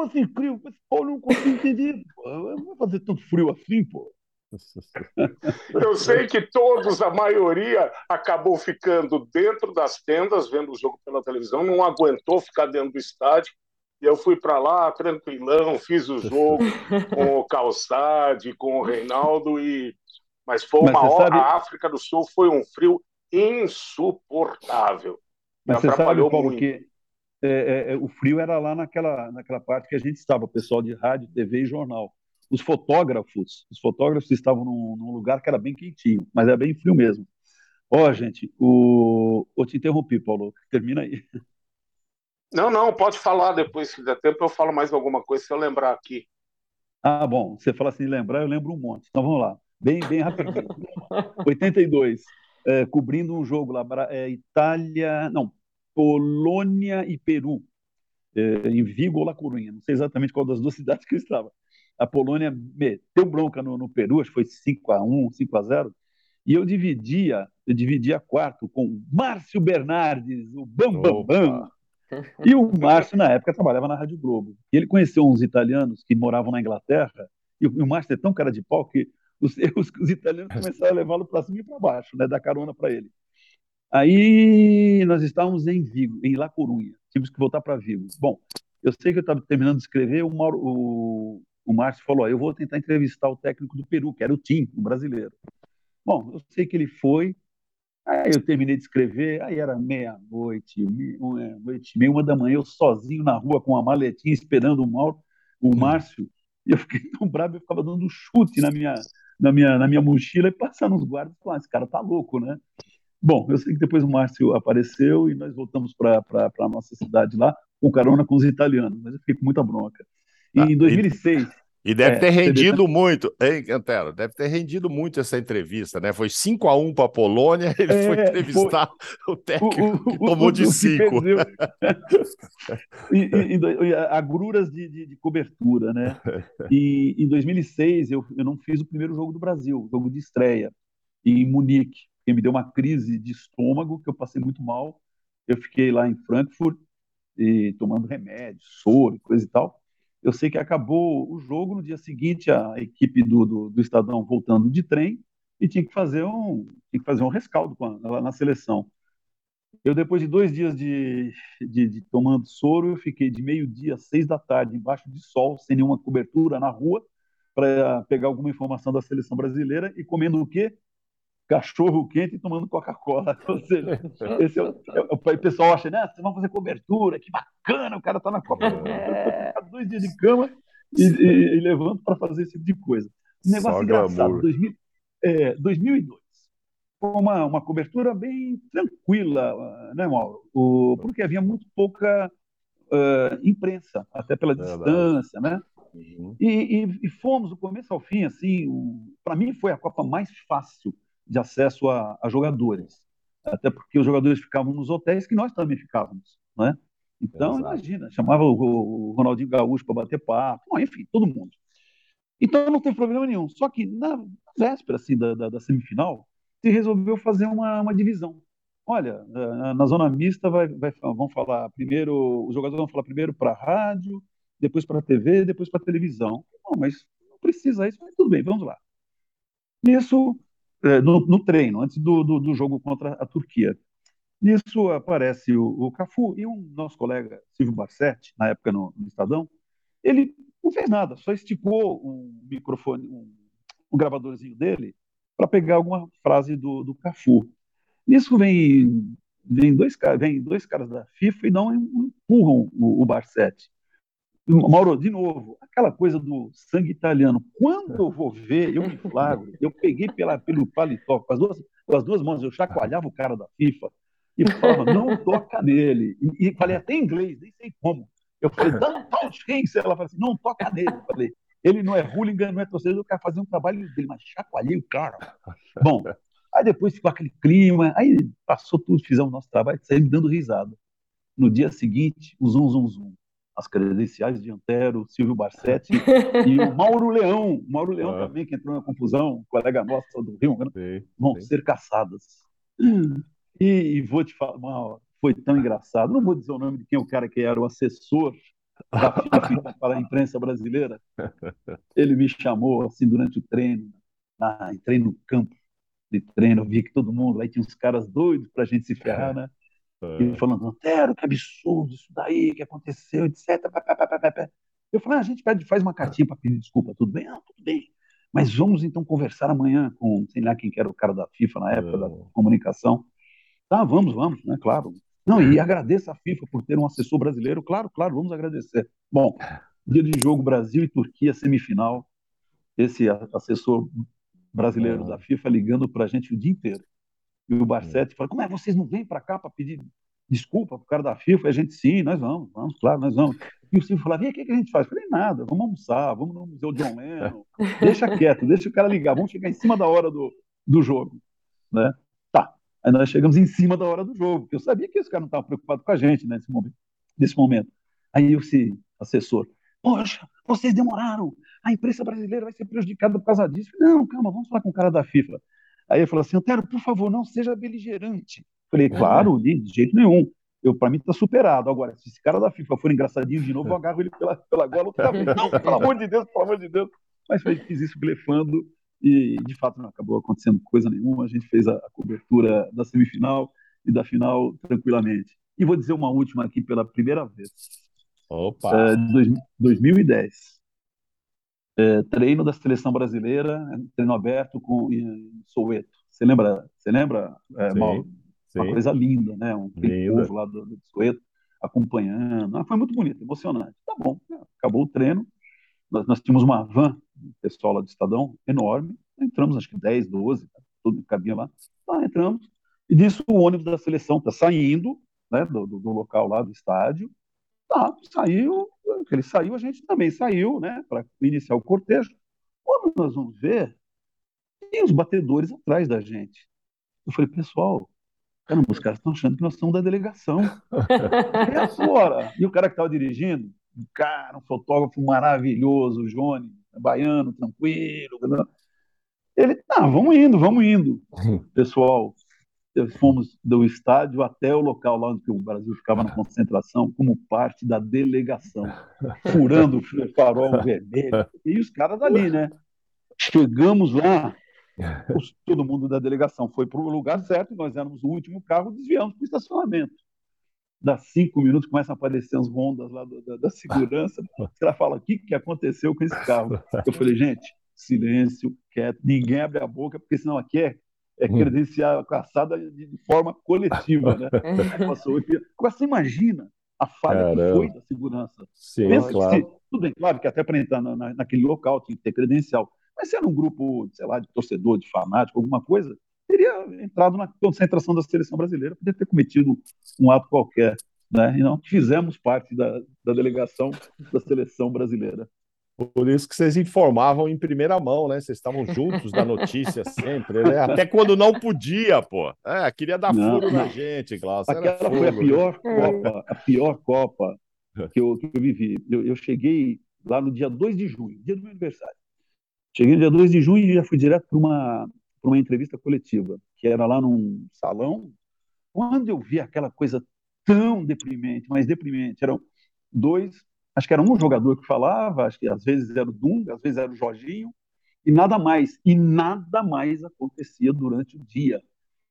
Assim, frio. Pô, não consigo entender. Pô. Não vai fazer tanto frio assim, pô. [laughs] Eu sei que todos, a maioria, acabou ficando dentro das tendas, vendo o jogo pela televisão, não aguentou ficar dentro do estádio. E eu fui para lá, tranquilão, fiz o jogo [laughs] com o Calçade, com o Reinaldo, e... mas foi uma Mas hora. Sabe... A África do Sul foi um frio insuportável. Mas você sabe, Paulo, muito. que é, é, é, o frio era lá naquela, naquela parte que a gente estava, o pessoal de rádio, TV e jornal os fotógrafos, os fotógrafos estavam num, num, lugar que era bem quentinho, mas era bem frio mesmo. Ó, oh, gente, o... eu te interrompi, Paulo, termina aí. Não, não, pode falar depois, se der tempo eu falo mais alguma coisa, se eu lembrar aqui. Ah, bom, você fala assim, lembrar, eu lembro um monte. Então vamos lá, bem, bem rapidinho. [laughs] 82, é, cobrindo um jogo lá, é, Itália, não, Polônia e Peru, é, em Vigo ou La Coruña, não sei exatamente qual das duas [laughs] cidades que eu estava a Polônia meteu bronca no, no Peru, acho que foi 5 a 1 5 a 0 e eu dividia, eu dividia quarto com Márcio Bernardes, o Bambambam. Bam, Bam. E o Márcio, na época, trabalhava na Rádio Globo. E ele conheceu uns italianos que moravam na Inglaterra, e o, Márcio é tão cara de pau que os, [laughs] os, os italianos começaram a levá-lo para cima e para baixo, né, dar carona para ele. Aí nós estávamos em Vigo, em La Corunha, tivemos que voltar para Vigo. Bom, eu sei que eu estava terminando de escrever, o, Mauro, o, o Márcio falou: eu vou tentar entrevistar o técnico do Peru, que era o Tim, um brasileiro. Bom, eu sei que ele foi, aí eu terminei de escrever, aí era meia-noite, meia-noite, meia, uma da manhã, eu sozinho na rua com uma maletinha esperando o, Mauro, o. Márcio, e eu fiquei tão bravo, eu ficava dando chute na minha, na minha, na minha mochila e passando os guardas falando: esse cara tá louco, né? Bom, eu sei que depois o Márcio apareceu e nós voltamos para a nossa cidade lá, com carona com os italianos, mas eu fiquei com muita bronca. Ah, em 2006. E, e deve é, ter rendido muito, hein, Cantero? Deve ter rendido muito essa entrevista, né? Foi 5 a 1 para a Polônia, [laughs] ele é, foi entrevistar foi... o técnico o, o, que tomou o, de 5. [laughs] e, e, e, agruras de, de, de, cobertura, né? [laughs] E em 2006 eu, eu não fiz o primeiro jogo do Brasil, jogo de estreia, em Munique, que me deu uma crise de estômago, que eu passei muito mal. Eu fiquei lá em Frankfurt, e tomando remédio, soro, coisa e tal. Eu sei que acabou o jogo, no dia seguinte a equipe do, do, do Estadão voltando de trem e tinha que fazer um, tinha que fazer um rescaldo a, na seleção. Eu, depois de dois dias de, de, de tomando soro, eu fiquei de meio-dia às seis da tarde, embaixo de sol, sem nenhuma cobertura, na rua, para pegar alguma informação da seleção brasileira e comendo o quê? cachorro quente e tomando Coca-Cola. [laughs] Esse é o, é, o, pessoal acha, né? Vocês vão fazer cobertura, que bacana, o cara tá na Copa. É. dois dias de cama e, e, e levanto para fazer esse tipo de coisa. Um negócio Só engraçado. 2000, é, 2002. Foi uma, uma cobertura bem tranquila, né, Mauro? O, porque havia muito pouca uh, imprensa, até pela Verdade. distância, né? Uhum. E, e, e, fomos do começo ao fim, assim, para mim foi a Copa mais fácil de acesso a, a, jogadores, até porque os jogadores ficavam nos hotéis que nós também ficávamos, né? Então, Exato. imagina, chamava o, Ronaldinho Gaúcho para bater papo, enfim, todo mundo. Então não tem problema nenhum. Só que na véspera assim, da, da, da semifinal, se resolveu fazer uma, uma divisão. Olha, na zona mista vai, vai, vão falar primeiro, os jogadores vão falar primeiro para a rádio, depois para a TV, depois para a televisão. Não, mas não precisa isso, mas tudo bem, vamos lá. Nisso, é, no, no treino, antes do, do, do, jogo contra a Turquia. Nisso aparece o, o Cafu e um nosso colega, Silvio Barsetti, na época no, no Estadão, ele não fez nada, só esticou um microfone, um, um gravadorzinho dele para pegar alguma frase do, do Cafu. Nisso vem, vem, dois, vem dois caras da FIFA e não empurram o, o Barsetti. Mauro, de novo, aquela coisa do sangue italiano. Quando eu vou ver, eu me flagro. Eu peguei pela, pelo paletó, com as, duas, com as duas mãos, eu chacoalhava o cara da FIFA e falava, não toca nele. E, e falei até em inglês, nem sei como. Eu falei, don't touch him. Ela falou assim, não toca nele. Eu falei, ele não é hooligan, não é torcedor, eu quero fazer um trabalho dele, mas chacoalhei o cara. Bom, aí depois ficou aquele clima, aí passou tudo, fizemos o nosso trabalho, saímos dando risada. No dia seguinte, o zum, zum, zum. As credenciais de Antero, Silvio Barsetti e o Mauro Leão. O Mauro Leão ah. também, que entrou na confusão, colega nosso do Rio, né? vão ser caçadas. E, e, vou te falar, foi tão engraçado. Não vou dizer o nome de quem é o cara que era o assessor da FIFA para a imprensa brasileira. Ele me chamou assim durante o treino. Ah, entrei no campo de treino, vi que todo mundo, aí tinha uns caras doidos para a gente se ferrar, né? É. E falando, Antero, que absurdo isso daí, que aconteceu, etc. Eu falei, ah, a gente pede, faz uma cartinha para pedir desculpa, tudo bem? Ah, tudo bem. Mas vamos então conversar amanhã com, sei lá quem que era o cara da FIFA na época, da é. comunicação. Tá, vamos, vamos, né? Claro. Não, e agradeço a FIFA por ter um assessor brasileiro. Claro, claro, vamos agradecer. Bom, dia de jogo Brasil e Turquia, semifinal. Esse assessor brasileiro da FIFA ligando para a gente o dia inteiro. E o Barsetti fala: como é vocês não vêm para cá para pedir desculpa para o cara da FIFA? E a gente, sim, nós vamos, vamos, claro, nós vamos. E o Silvio falava: e o que, que a gente faz? Eu falei: nada, vamos almoçar, vamos no Museu John [laughs] Lennon, deixa quieto, deixa o cara ligar, vamos chegar em cima da hora do, do jogo. Né? Aí nós chegamos em cima da hora do jogo, porque eu sabia que os caras não estavam preocupados com a gente né, nesse, momento, nesse momento. Aí eu se assessor, poxa, vocês demoraram, a imprensa brasileira vai ser prejudicada por causa disso. Não, calma, vamos falar com o cara da FIFA. Aí ele falou assim, Antero, por favor, não seja beligerante. Falei, claro, de jeito nenhum. Eu, para mim, está superado. Agora, se esse cara da FIFA for engraçadinho de novo, eu agarro ele pela, pela gola outra vez. [laughs] Não, pelo amor de Deus, pelo amor de Deus. Mas fiz isso blefando e de fato não acabou acontecendo coisa nenhuma. A gente fez a, cobertura da semifinal e da final tranquilamente. E vou dizer uma última aqui pela primeira vez. Opa! É, dois, 2010. É, treino da seleção brasileira, treino aberto com em Soweto. Você lembra? Você lembra, é, sim, Mauro? Sim. Uma coisa linda, né? Um povo lá do, do Soweto acompanhando. Ah, foi muito bonito, emocionante. Tá bom, acabou o treino. Nós, nós tínhamos uma van pessoal lá do Estadão, enorme. Entramos, acho que 10, 12, tudo cabia lá. Lá entramos. E disso o ônibus da seleção está saindo né, do, do, local lá do estádio. Tá, saiu, ele saiu, a gente também saiu, né, para iniciar o cortejo. Quando nós vamos ver, tem os batedores atrás da gente. Eu falei, pessoal, caramba, os caras estão achando que nós somos da delegação. [laughs] e agora? E o cara que estava dirigindo, um cara, um fotógrafo maravilhoso, o Johnny, baiano, tranquilo. Ele, tá, vamos indo, vamos indo. Pessoal, fomos do estádio até o local lá onde o Brasil ficava na concentração, como parte da delegação, furando o farol [laughs] vermelho. E os caras ali, né? Chegamos lá, [laughs] todo mundo da delegação foi para o lugar certo, nós éramos o último carro, desviamos para o estacionamento dá cinco minutos, começam a aparecer as rondas lá do, da, da, segurança. [laughs] O cara fala: o que, que aconteceu com esse carro? Eu falei: gente, silêncio, quieto, ninguém abre a boca, porque senão aqui é, é hum. credenciar a caçada de, de, forma coletiva. Né? [laughs] Agora você imagina a falha Caramba. que foi da segurança. Sim, Pensa claro. Se, tudo bem, claro que até para entrar na, na, naquele local tinha que ter credencial. Mas se era um grupo, sei lá, de torcedor, de fanático, alguma coisa, teria entrado na concentração da seleção brasileira, poderia ter cometido um ato qualquer, né? E não fizemos parte da, da delegação da seleção brasileira. Por isso que vocês informavam em primeira mão, né? Vocês estavam juntos da notícia [laughs] sempre, né? Até quando não podia, pô. É, queria dar não, furo não. na gente, Glaucio. Aquela furo, foi a pior né? Copa, a pior Copa [laughs] que eu, que eu vivi. Eu, eu, cheguei lá no dia 2 de junho, dia do meu aniversário. Cheguei no dia 2 de junho e já fui direto para uma, uma entrevista coletiva, que era lá num salão. Quando eu vi aquela coisa tão deprimente, mas deprimente, eram dois acho que era um jogador que falava, acho que às vezes era o Dunga, às vezes era o Jorginho, e nada mais. E nada mais acontecia durante o dia.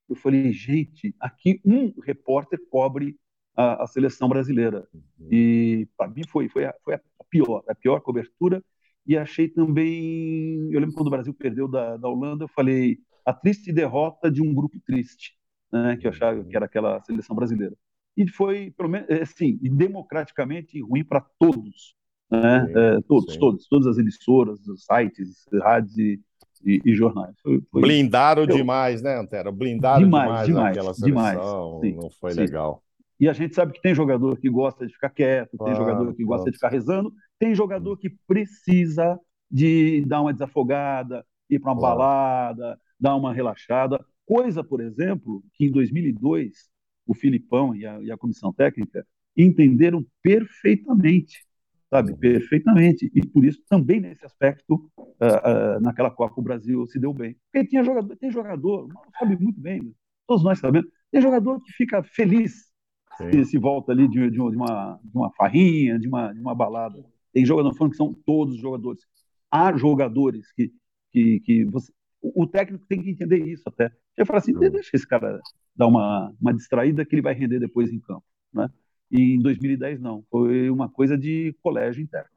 Eu falei, gente, aqui um repórter cobre a, a seleção brasileira. Uhum. E para mim foi, foi, a, foi a pior, a pior cobertura. E achei também. Eu lembro quando o Brasil perdeu da, da Holanda, eu falei a triste derrota de um grupo triste, né, que eu achava que era aquela seleção brasileira e foi, pelo menos, é, assim, democraticamente ruim para todos, né? Sim, é, todos, sim. todos, todas as emissoras, os sites, rádios e, e, e jornais. Foi, foi... Blindaram eu... demais, né, Antero? Blindaram demais, demais, demais aquela seleção, demais, não foi legal. E a gente sabe que tem jogador que gosta de ficar quieto, tem jogador que gosta de ficar rezando, tem jogador que precisa de dar uma desafogada, ir para uma balada, dar uma relaxada. Coisa, por exemplo, que em 2002 o Filipão e a, e a comissão técnica entenderam perfeitamente, sabe, uhum. perfeitamente. E por isso também nesse aspecto, uh, uh, naquela Copa o Brasil se deu bem. Porque tinha jogador, tem jogador, sabe muito bem, todos nós sabemos, tem jogador que fica feliz se, se, volta ali de, de, uma, de uma farrinha, de uma, de uma balada. Tem jogadores falando que são todos jogadores. Há jogadores que, que, que você, o técnico tem que entender isso até. Eu falo assim, deixa esse cara dar uma, uma distraída que ele vai render depois em campo. Né? E em 2010 não, foi uma coisa de colégio interno.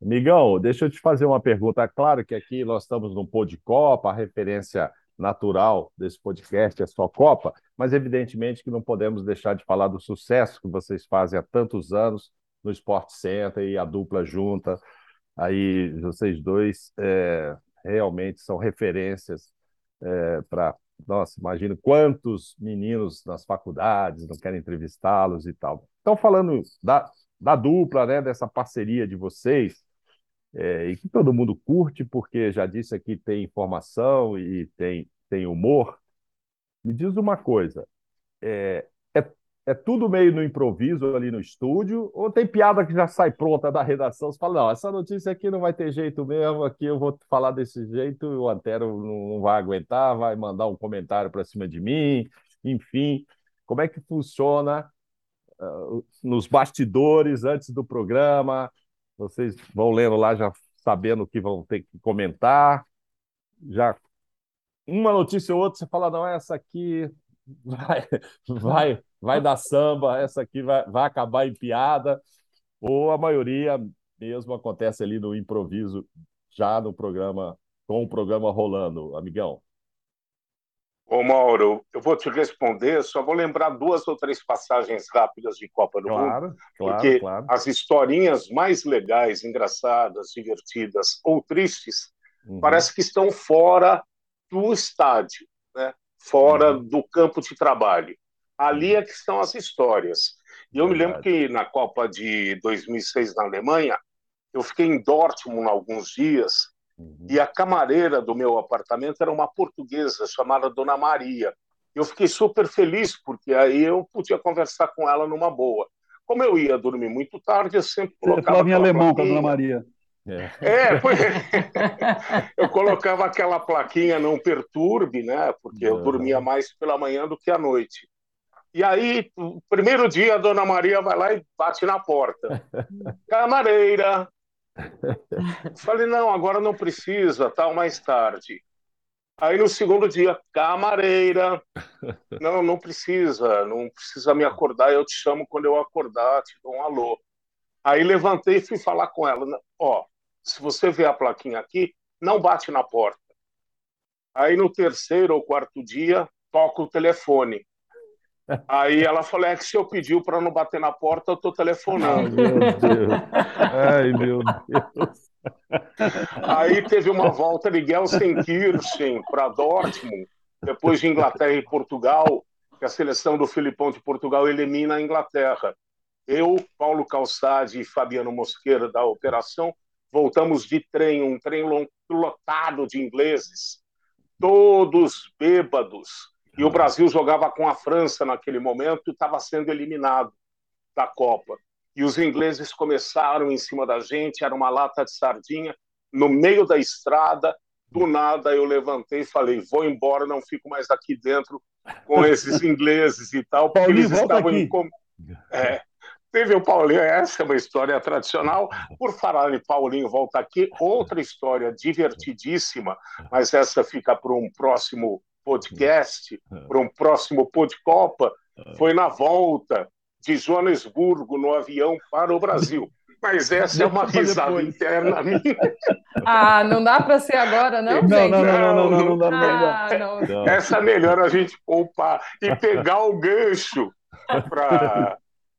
Migão, deixa eu te fazer uma pergunta. Claro que aqui nós estamos num pô de Copa, a referência natural desse podcast é só Copa, mas evidentemente que não podemos deixar de falar do sucesso que vocês fazem há tantos anos no Sport Center e a dupla junta. Aí vocês dois é, realmente são referências é, para. Nossa, imagino quantos meninos nas faculdades não querem entrevistá-los e tal. Então, falando da, da dupla, né, dessa parceria de vocês, é, e que todo mundo curte, porque já disse aqui tem informação e tem, tem humor. Me diz uma coisa: é, é tudo meio no improviso ali no estúdio, ou tem piada que já sai pronta da redação? Você fala, não, essa notícia aqui não vai ter jeito mesmo, aqui eu vou falar desse jeito, o Antero não vai aguentar, vai mandar um comentário para cima de mim, enfim. Como é que funciona uh, nos bastidores, antes do programa? Vocês vão lendo lá já sabendo o que vão ter que comentar, já uma notícia ou outra, você fala, não, essa aqui [laughs] vai, vai, vai dar samba, essa aqui vai, vai acabar em piada, ou a maioria mesmo acontece ali no improviso, já no programa, com o programa rolando, amigão? Ô Mauro, eu vou te responder, só vou lembrar duas ou três passagens rápidas de Copa do claro, Mundo, claro, porque claro. as historinhas mais legais, engraçadas, divertidas ou tristes, uhum. parece que estão fora do estádio, né? fora uhum. do campo de trabalho. Ali é que estão as histórias. E eu me lembro que na Copa de 2006 na Alemanha, eu fiquei em Dortmund alguns dias uhum. e a camareira do meu apartamento era uma portuguesa chamada Dona Maria. Eu fiquei super feliz porque aí eu podia conversar com ela numa boa. Como eu ia dormir muito tarde, eu sempre colocava. Você falava em alemão com a Dona Maria. É, é foi... [laughs] eu colocava aquela plaquinha não perturbe, né? Porque eu dormia mais pela manhã do que à noite. E aí, primeiro dia, a dona Maria vai lá e bate na porta. [laughs] Camareira. Falei, não, agora não precisa, tal, mais tarde. Aí no segundo dia, camareira. [laughs] Não, não precisa, não precisa me acordar, eu te chamo quando eu acordar, te dou um alô. Aí levantei e fui falar com ela. Ó, se você vê a plaquinha aqui, não bate na porta. Aí no terceiro ou quarto dia, toca o telefone. Aí ela falou: é que se eu pediu para não bater na porta, eu estou telefonando. Ai, meu Deus. Ai, meu Deus. Aí teve uma volta de Gelsenkirchen para Dortmund, depois de Inglaterra e Portugal, que a seleção do Filipão de Portugal elimina a Inglaterra. Eu, Paulo Calçade e Fabiano Mosqueira da operação, voltamos de trem, um trem lotado de ingleses, todos bêbados. E o Brasil jogava com a França naquele momento e estava sendo eliminado da Copa. E os ingleses começaram em cima da gente, era uma lata de sardinha, no meio da estrada. Do nada eu levantei e falei: vou embora, não fico mais aqui dentro com esses ingleses e tal, porque Paulinho, eles estavam aqui. em. É, Teve o Paulinho, essa é uma história tradicional. Por falar em Paulinho, volta aqui, outra história divertidíssima, mas essa fica para um próximo podcast, para um próximo Podcopa. Foi na volta de Joanesburgo no avião para o Brasil. Mas essa é uma risada interna minha. [laughs] Ah, não dá para ser agora, não, não, gente? Não, não, não, não, não, não, ah, não, não. Essa é melhor a gente poupar e pegar o gancho para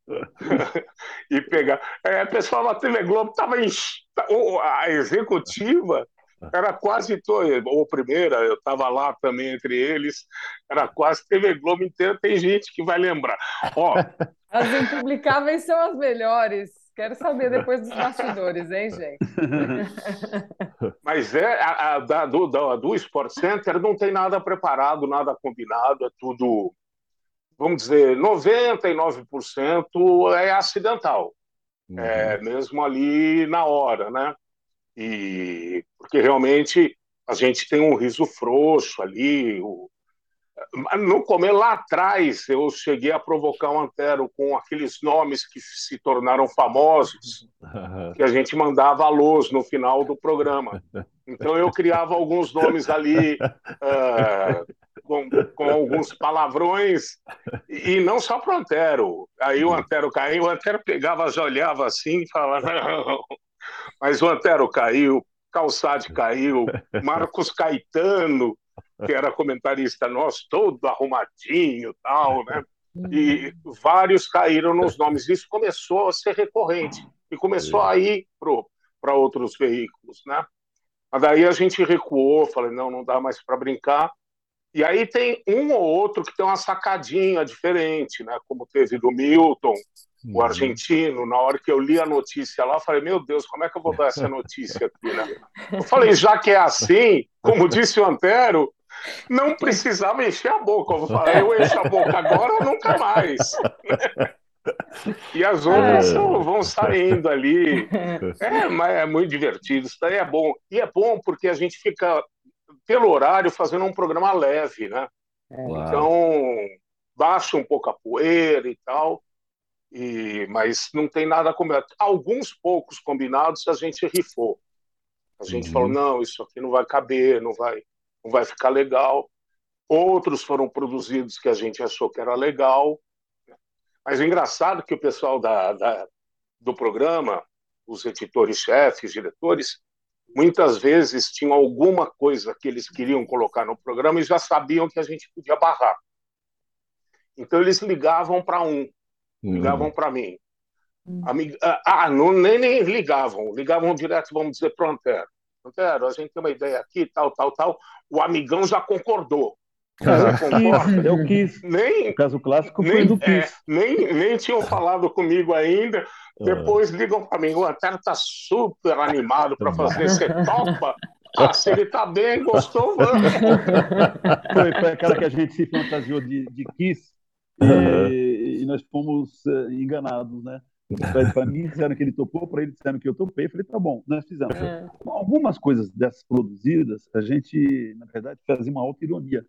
[laughs] e pegar. É, pessoal da TV Globo estava em. A executiva era quase ou primeira, eu estava lá também entre eles, era quase TV Globo inteira. Tem gente que vai lembrar. Ó, [laughs] as impublicáveis são as melhores. Quero saber depois dos bastidores, hein, gente? [laughs] Mas é a, a da, do, da, do Sport Center não tem nada preparado, nada combinado, é tudo vamos dizer, 99% é acidental. Uhum. É mesmo ali na hora, né? E porque realmente a gente tem um riso frouxo ali. O... No comer lá atrás, eu cheguei a provocar um antero com aqueles nomes que se tornaram famosos, que a gente mandava alôs no final do programa. Então eu criava alguns nomes ali. Uh, com, com alguns palavrões, e não só para o Antero. Aí o Antero caiu, o Antero pegava, já olhava assim e falava, não. Mas o Antero caiu, Calçade [laughs] caiu, Marcos Caetano, que era comentarista nosso, todo arrumadinho tal, né? E vários caíram nos nomes. Isso começou a ser recorrente e começou a ir para outros veículos, né? Mas daí a gente recuou, falei, não, não dá mais para brincar. E aí tem um ou outro que tem uma sacadinha diferente, né? Como teve do Milton, uhum. O argentino. Na hora que eu li a notícia lá, falei: Meu Deus, como é que eu vou dar essa [laughs] notícia aqui, né? Eu falei: Já que é assim, como disse o Antero, não precisava encher a boca. Eu falei: Eu encho a boca agora ou nunca mais. [laughs] E as outras é. vão saindo ali. [laughs] É, mas é muito divertido. Isso daí é bom. E é bom porque a gente fica pelo horário, fazendo um programa leve, né? Então, baixa um pouco a poeira e tal, e, mas não tem nada combinado. Alguns poucos combinados a gente rifou. A gente uhum. falou, não, isso aqui não vai caber, não vai, não vai ficar legal. Outros foram produzidos que a gente achou que era legal. Mas o engraçado é que o pessoal da, da do programa, os editores-chefes, diretores, muitas vezes tinham alguma coisa que eles queriam colocar no programa e já sabiam que a gente podia barrar. Então eles ligavam para um, ligavam uhum. para mim. Uhum. ah, não, nem, nem ligavam, ligavam direto, vamos dizer, para o Antero. Antero, a gente tem uma ideia aqui, tal, tal, tal. O amigão já concordou. Eu [laughs] quis. Nem, o caso clássico nem, foi do Kiss. É, nem, nem tinham falado comigo ainda. Depois ligam para mim, o Antero está super animado para fazer, você topa? [laughs] Ah, se ele está bem, gostou, vamos. Foi, foi, aquela que a gente se fantasiou de, de Kiss e, e nós fomos uh, enganados, né? Para mim disseram que ele topou, para ele disseram que eu topei. Eu falei, tá bom, nós fizemos. É. Algumas coisas dessas produzidas, a gente, na verdade, fazia uma auto-ironia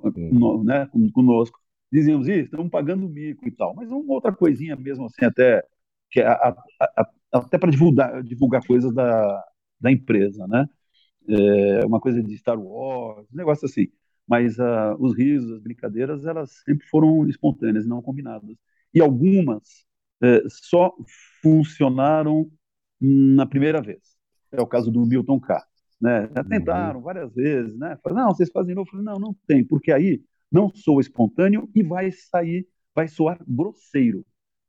uhum. né, conosco. Dizíamos, isso, estamos pagando mico e tal. Mas uma outra coisinha mesmo assim, até que é a, a, a, até para divulgar, divulgar coisas da, da empresa, né? É, uma coisa de Star Wars, um negócio assim. Mas uh, os risos, as brincadeiras, elas sempre foram espontâneas, não combinadas. E algumas é, só funcionaram na primeira vez. É o caso do Milton K. Né? Já uhum. tentaram várias vezes, né? Falaram, não, vocês fazem novo. Eu falei, não, não tem, porque aí não sou espontâneo e vai sair, vai soar grosseiro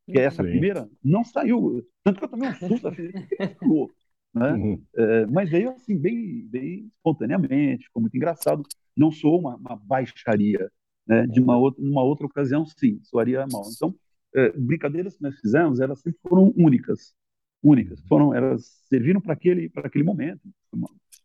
que é essa Sim. primeira, não saiu. Tanto que eu tomei um susto, assim, [laughs] né? Uhum. É, mas veio assim, bem, bem espontaneamente, ficou muito engraçado. Não sou uma, uma baixaria. Né? De uma outra, numa outra ocasião, sim, soaria mal. Então, é, brincadeiras que nós fizemos, elas sempre foram únicas, únicas. Foram, elas serviram para aquele, aquele momento,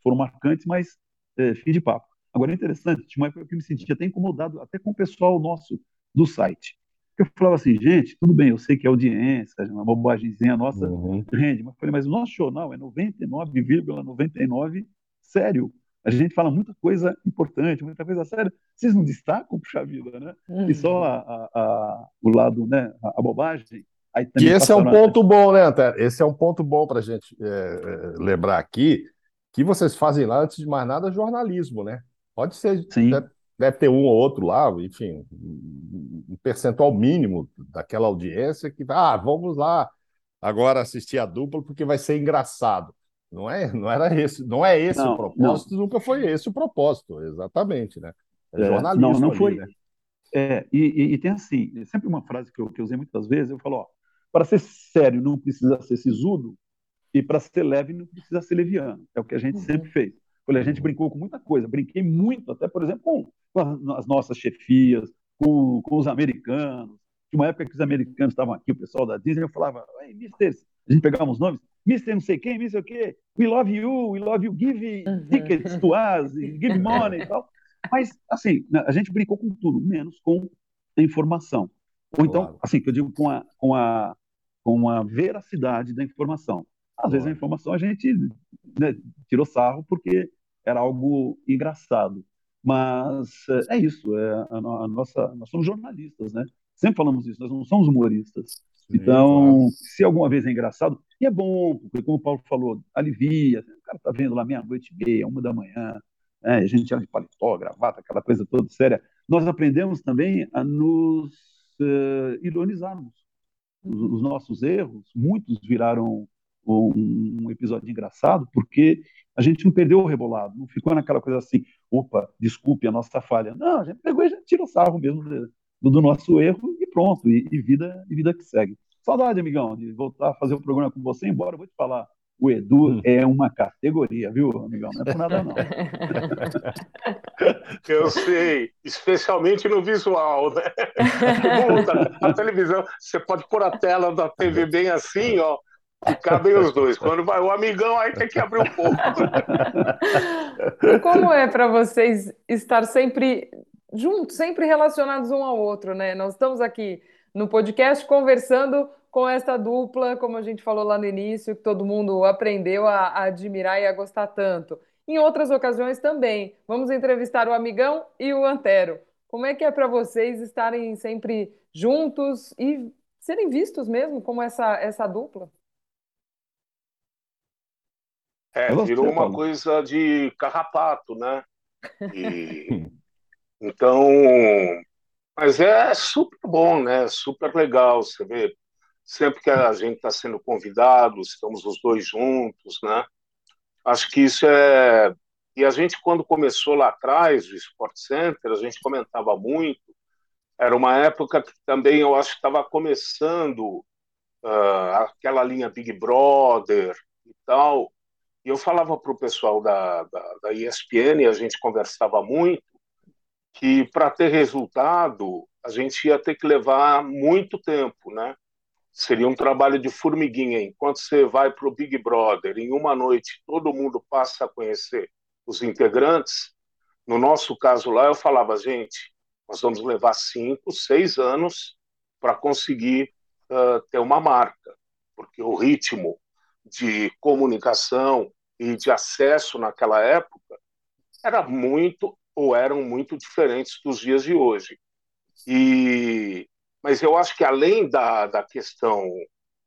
foram marcantes, mas é, fim de papo. Agora é interessante, tinha uma época que eu me sentia até incomodado, até com o pessoal nosso do site. Eu falava assim, gente, tudo bem, eu sei que é audiência, uma bobagemzinha nossa uhum. rende, mas falei, mas o nosso jornal é 99,99 ,99 sério. A gente fala muita coisa importante, muita coisa séria. Vocês não destacam, puxa vida, né? Uhum. E só a, a, a, o lado, né, a, bobagem. e esse é um ponto bom, né, Antero? Esse é um ponto bom para a gente é, é, lembrar aqui, que vocês fazem lá, antes de mais nada, jornalismo, né? Pode ser, Sim. Deve, deve ter um ou outro lá, enfim, um percentual mínimo daquela audiência que, ah, vamos lá agora assistir a dupla porque vai ser engraçado. Não é, não era esse, não é esse não, o propósito, não. nunca foi esse o propósito, exatamente, né? É, é jornalismo. Não, não ali, foi. Né? É, e, e, e, tem assim, é sempre uma frase que eu, que eu usei muitas vezes, eu falo, ó, para ser sério não precisa ser sisudo, e para ser leve não precisa ser leviano. É o que a gente uhum. sempre fez. a gente brincou com muita coisa, brinquei muito, até, por exemplo, com, as nossas chefias, com, com os americanos. Tinha uma época que os americanos estavam aqui, o pessoal da Disney, eu falava, mister, a gente pegava os nomes, Mr. não sei quem, sei o quê, we love you, we love you, give tickets to us, give money e tal. Mas, assim, né, a gente brincou com tudo, menos com a informação. Ou então, claro. assim, que eu digo com a, com, a, com a veracidade da informação. Às claro. vezes a informação a gente né, tirou sarro porque era algo engraçado. Mas é, isso, é a, a, nossa, nós somos jornalistas, né? Sempre falamos isso, nós não somos humoristas. Então, claro. se alguma vez é engraçado, e é bom, porque como o Paulo falou, alivia, o cara tá vendo lá meia-noite e meia, uma da manhã, né, a gente anda de paletó, gravata, aquela coisa toda séria. Nós aprendemos também a nos uh, ironizarmos. Os, os, nossos erros, muitos viraram um, um, episódio engraçado, porque a gente não perdeu o rebolado, não ficou naquela coisa assim, opa, desculpe a nossa falha. Não, a gente pegou e a gente tirou sarro mesmo do, do nosso erro e pronto, e, e, vida, e vida que segue. Saudade, amigão, de voltar a fazer o programa com você, embora eu vou te falar, o Edu hum. é uma categoria, viu, amigão? Não é por nada, não. [laughs] Eu sei, especialmente no visual, né? a televisão, você pode pôr a tela da TV bem assim, ó, e cabem os dois. Quando vai o amigão, aí tem que abrir um pouco. Como é para vocês estar sempre juntos, sempre relacionados um ao outro, né? Nós estamos aqui no podcast conversando com essa dupla, como a gente falou lá no início, que todo mundo aprendeu a, a admirar e a gostar tanto. Em outras ocasiões também. Vamos entrevistar o Amigão e o Antero. Como é que é para vocês estarem sempre juntos e serem vistos mesmo como essa, essa dupla? É, virou uma coisa de carrapato, né? E, [laughs] então, mas é super bom, né? Super legal. Você vê, sempre que a gente está sendo convidado, estamos os dois juntos, né? Acho que isso é. E a gente, quando começou lá atrás, o Sport Center, a gente comentava muito. Era uma época que também eu acho que estava começando uh, aquela linha Big Brother e tal. E eu falava para o pessoal da, da, da ESPN, a gente conversava muito, que para ter resultado a gente ia ter que levar muito tempo, né? Seria um trabalho de formiguinha. Enquanto você vai para o Big Brother, em uma noite todo mundo passa a conhecer os integrantes. No nosso caso lá, eu falava, gente, nós vamos levar cinco, seis anos para conseguir uh, ter uma marca, porque o ritmo de comunicação e de acesso naquela época era muito ou eram muito diferentes dos dias de hoje. E, mas eu acho que além da, da questão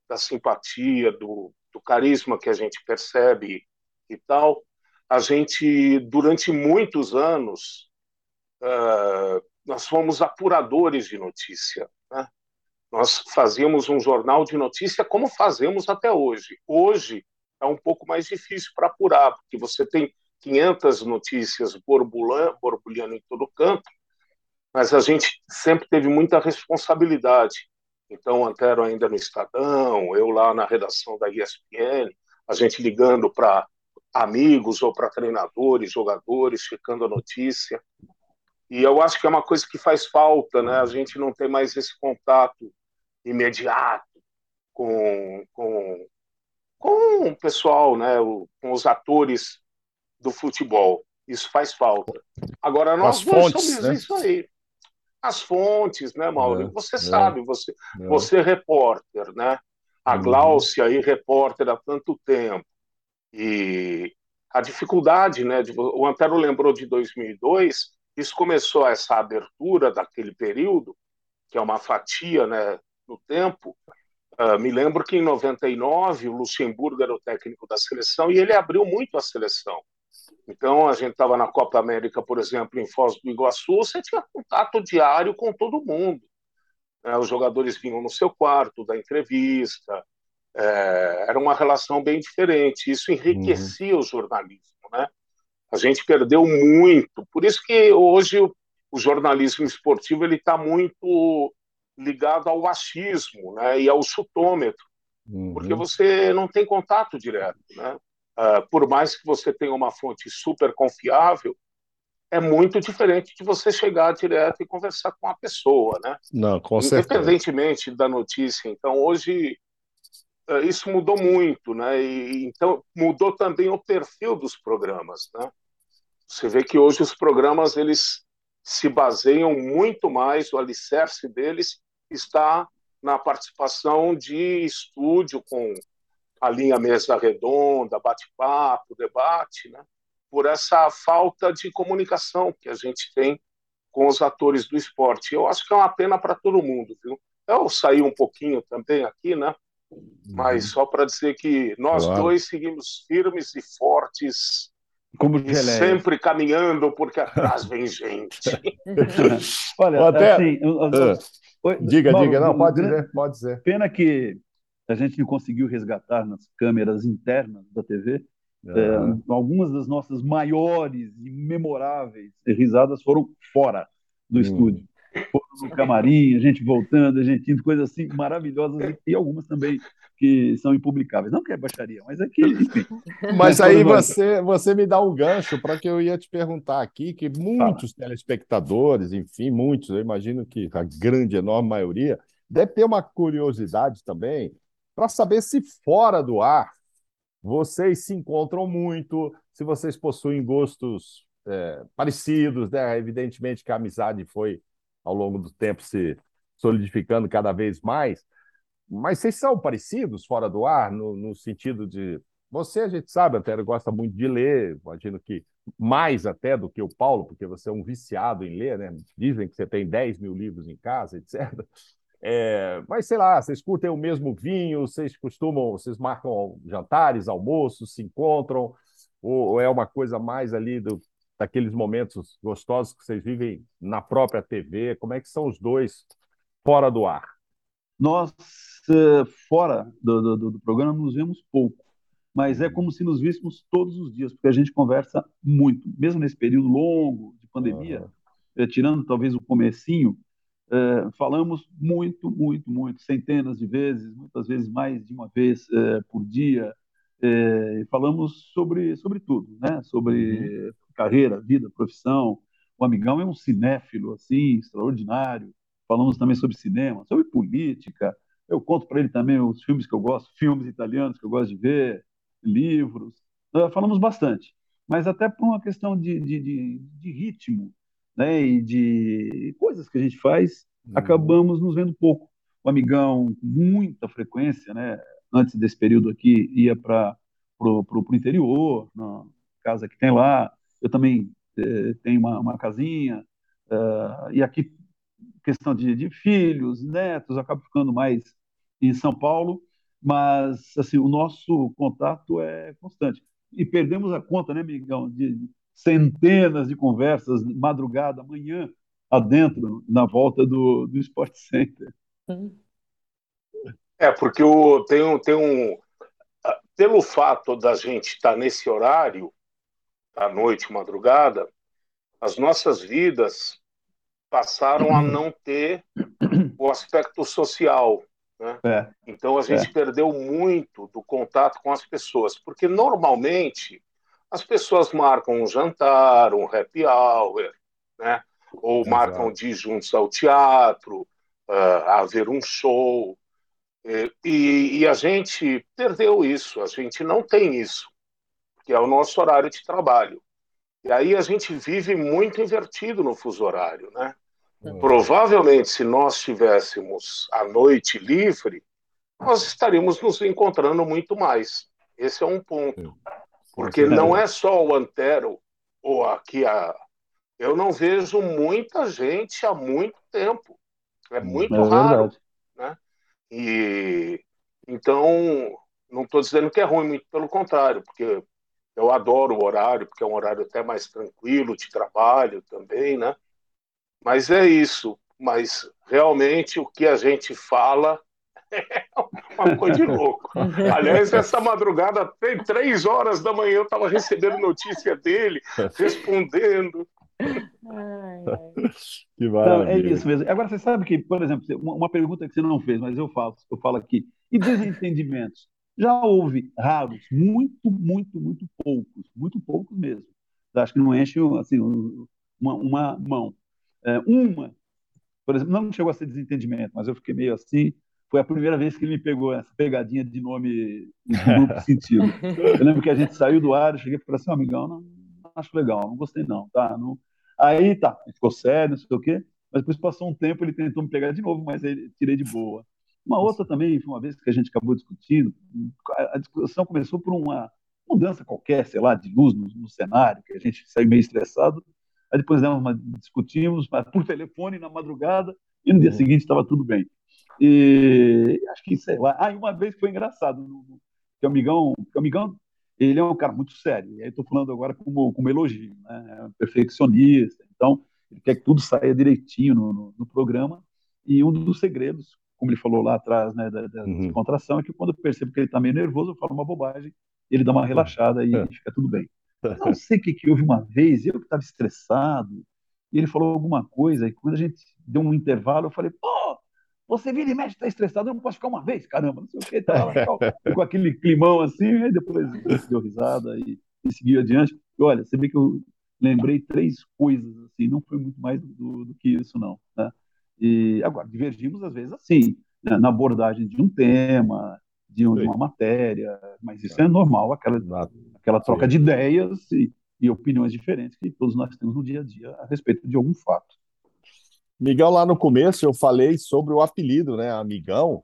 da simpatia, do, do carisma que a gente percebe e tal, a gente, durante muitos anos, uh, nós fomos apuradores de notícia. Né? Nós fazíamos um jornal de notícia como fazemos até hoje. Hoje é um pouco mais difícil para apurar, porque você tem 500 notícias borbulhando, em todo canto, mas a gente sempre teve muita responsabilidade. Então, Antero ainda no Estadão, eu lá na redação da ESPN, a gente ligando para amigos ou para treinadores, jogadores, checando a notícia. E eu acho que é uma coisa que faz falta, né? A gente não tem mais esse contato imediato com, com, com o pessoal, né, com os atores do futebol. Isso faz falta. Agora, nós As dois fontes, somos né? isso aí. As fontes, né, Mauro? É, você é, sabe, você, é. você é repórter, né? A uhum. Gláucia aí, repórter há tanto tempo. E a dificuldade, né? De, o Antero lembrou de 2002, isso começou essa abertura daquele período, que é uma fatia, né, no tempo. Uh, me lembro que em 99 o Luxemburgo era o técnico da seleção e ele abriu muito a seleção. Então, a gente estava na Copa América, por exemplo, em Foz do Iguaçu, você tinha contato diário com todo mundo. É, os jogadores vinham no seu quarto, da entrevista, é, era uma relação bem diferente. Isso enriquecia uhum. o jornalismo. Né? A gente perdeu muito. Por isso que hoje o, o jornalismo esportivo ele está muito ligado ao achismo né? e ao chutômetro, uhum. porque você não tem contato direto. Né? Uh, por mais que você tenha uma fonte super confiável, é muito diferente de você chegar direto e conversar com a pessoa, né? Não, com certeza. Independentemente da notícia. Então, hoje, uh, isso mudou muito, né? E, então, mudou também o perfil dos programas, né? Você vê que hoje os programas, eles se baseiam muito mais, o alicerce deles está na participação de estúdio com a linha mesa redonda, bate-papo, debate, né? por essa falta de comunicação que a gente tem com os atores do esporte. Eu acho que é uma pena para todo mundo, viu? Eu saí um pouquinho também aqui, né? Mas só para dizer que nós claro. dois seguimos firmes e fortes, como e sempre caminhando, porque atrás vem gente. [laughs] Olha, Até... assim, uh, diga, Mauro, diga, não, pode dizer, pode dizer. Pena que a gente não conseguiu resgatar nas câmeras internas da TV. É, algumas das nossas maiores e memoráveis risadas foram fora do uhum. estúdio. Foram no camarim, a gente voltando, a gente indo, coisas assim maravilhosas e algumas também que são impublicáveis. Não que é baixaria, mas é que, enfim. Mas [laughs] aí você, você me dá um gancho para que eu ia te perguntar aqui, que muitos Fala. telespectadores, enfim, muitos, eu imagino que a grande, enorme maioria, deve ter uma curiosidade também para saber se fora do ar vocês se encontram muito, se vocês possuem gostos é, parecidos, né? Evidentemente que a amizade foi, ao longo do tempo, se solidificando cada vez mais, mas vocês são parecidos fora do ar, no, no sentido de. Você, a gente sabe, até gosta muito de ler, imagino que mais até do que o Paulo, porque você é um viciado em ler, né? Dizem que você tem 10 mil livros em casa, etc. É, mas sei lá, vocês curtem o mesmo vinho, vocês costumam, vocês marcam jantares, almoços, se encontram, ou, ou é uma coisa mais ali do, daqueles momentos gostosos que vocês vivem na própria TV? Como é que são os dois fora do ar? Nós, eh, fora do, do, do programa, nos vemos pouco, mas é como se nos víssemos todos os dias, porque a gente conversa muito, mesmo nesse período longo de pandemia, uhum. tirando talvez o comecinho, é, falamos muito, muito, muito, centenas de vezes, muitas vezes mais de uma vez é, por dia. É, falamos sobre, sobre tudo, né? Sobre uhum. carreira, vida, profissão. O amigão é um cinéfilo assim extraordinário. Falamos também sobre cinema, sobre política. Eu conto para ele também os filmes que eu gosto, filmes italianos que eu gosto de ver, livros. falamos bastante, mas até por uma questão de, de, de, de ritmo né, e de coisas que a gente faz, uhum. acabamos nos vendo pouco. O amigão, com muita frequência, né, antes desse período aqui, ia para o interior, na casa que tem lá. Eu também eh, tenho uma, uma casinha, uh, e aqui, questão de, de filhos, netos, acabo ficando mais em São Paulo, mas assim, o nosso contato é constante. E perdemos a conta, né, amigão, de, centenas de conversas, madrugada, manhã, adentro, na volta do, do Sport Center. É, porque o, tem, um, tem um. Pelo fato da gente estar nesse horário, à noite, madrugada, as nossas vidas passaram a não ter o aspecto social. Né? É. Então a gente é. perdeu muito do contato com as pessoas, porque normalmente as pessoas marcam um jantar, um happy hour, né? ou Exato. marcam de ir juntos ao teatro, uh, haver um show. E, e, a gente perdeu isso, a gente não tem isso, que é o nosso horário de trabalho. E aí a gente vive muito invertido no fuso horário, né? Hum. Provavelmente, se nós tivéssemos a noite livre, nós estaríamos nos encontrando muito mais. Esse é um ponto. Porque não é só o Antero ou aqui a. Eu não vejo muita gente há muito tempo. É hum, muito é raro. Né? E então não estou dizendo que é ruim, muito pelo contrário, porque eu adoro o horário, porque é um horário até mais tranquilo de trabalho também, né? Mas é isso. Mas realmente o que a gente fala uma coisa de louco. [laughs] Aliás, essa madrugada, tem três horas da manhã, eu estava recebendo notícia dele, [laughs] respondendo. [laughs] Que Então, é isso mesmo. Agora, você sabe que, por exemplo, uma pergunta que você não fez, mas eu faço, eu falo aqui. E desentendimentos? Já houve raros, muito, muito, muito poucos, muito poucos mesmo. Acho que não enche assim, uma, uma mão. É, uma, por exemplo, não chegou a ser desentendimento, mas eu fiquei meio assim. Foi a primeira vez que ele me pegou essa pegadinha de nome duplo [laughs] sentido. Eu lembro que a gente saiu do ar, eu cheguei e falei assim, oh, amigão, não, não, acho legal, não gostei não, tá? Não... Aí tá, ficou sério, não sei o quê, mas depois passou um tempo, ele tentou me pegar de novo, mas aí tirei de boa. Uma outra também, uma vez que a gente acabou discutindo, a discussão começou por uma mudança qualquer, sei lá, de luz no, no cenário, que a gente saiu meio estressado, Aí depois né, discutimos por telefone na madrugada e no dia uhum. seguinte estava tudo bem. E acho que, sei lá. Ah, e uma vez foi engraçado, que o amigão, que amigão, ele é um cara muito sério. E aí estou falando agora como, como elogio, né? É um perfeccionista. Então, ele quer que tudo saia direitinho no, no, no, programa. E um dos segredos, como ele falou lá atrás, né, da, da uhum. descontração, é que quando eu percebo que ele está meio nervoso, eu falo uma bobagem, ele dá uma relaxada e é. [laughs] fica tudo bem. Não sei o que, que houve uma vez, eu que estava estressado, e ele falou alguma coisa, e quando a gente deu um intervalo, eu falei, pô, você vira e mexe, está estressado, eu não posso ficar uma vez, caramba, não sei o que, tá, [laughs] com aquele climão assim, aí depois deu risada e, e seguiu adiante. E olha, você vê que eu lembrei três coisas, assim, não foi muito mais do, do que isso, não. Né? E agora, divergimos às vezes assim, né, na abordagem de um tema, de, uma matéria, mas isso é normal, aquela, aquela troca Sim. de ideias e, e opiniões diferentes que todos nós temos no dia a dia a respeito de algum fato. Miguel, lá no começo eu falei sobre o apelido, né? Amigão,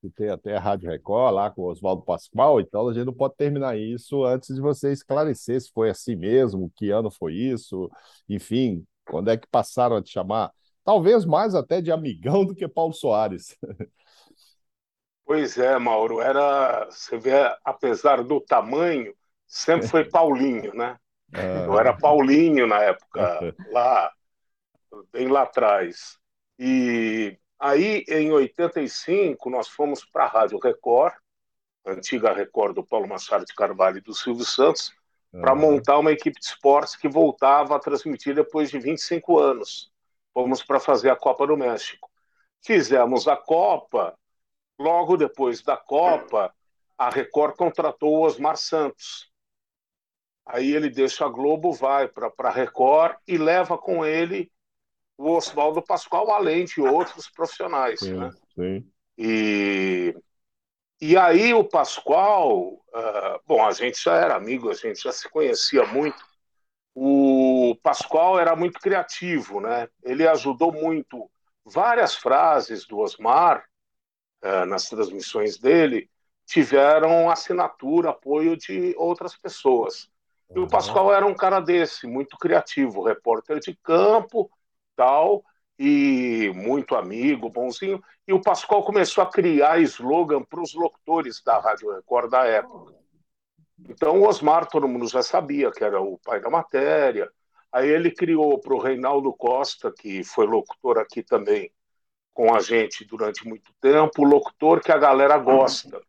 que tem até a Rádio Record lá com o Oswaldo Pascoal, então a gente não pode terminar isso antes de você esclarecer se foi assim mesmo, que ano foi isso, enfim, quando é que passaram a te chamar, talvez mais até de amigão do que Paulo Soares. [laughs] Pois é, Mauro, era, você vê, apesar do tamanho, sempre foi [laughs] Paulinho, né? É. Eu era Paulinho na época, lá, bem lá atrás. E aí, em 85, nós fomos para a Rádio Record, antiga Record do Paulo Machado de Carvalho e do Silvio Santos, para montar uma equipe de esportes que voltava a transmitir depois de 25 anos. Fomos para fazer a Copa do México. Fizemos a Copa, Logo depois da Copa, a Record contratou o Osmar Santos. Aí ele deixa a Globo, vai para a Record e leva com ele o Oswaldo Pascoal, além de outros profissionais. Sim, né? sim. E, e aí o Pascoal, uh, bom, a gente já era amigo, a gente já se conhecia muito. O Pascoal era muito criativo, né? Ele ajudou muito várias frases do Osmar é, nas transmissões dele tiveram assinatura, apoio de outras pessoas. E o Pascoal era um cara desse, muito criativo, repórter de campo, tal, e muito amigo, bonzinho. E o Pascoal começou a criar slogan para os locutores da Rádio Record da época. Então, o Osmar, todo mundo já sabia que era o pai da matéria. Aí ele criou para o Reinaldo Costa, que foi locutor aqui também, com a gente durante muito tempo, o locutor que a galera gosta.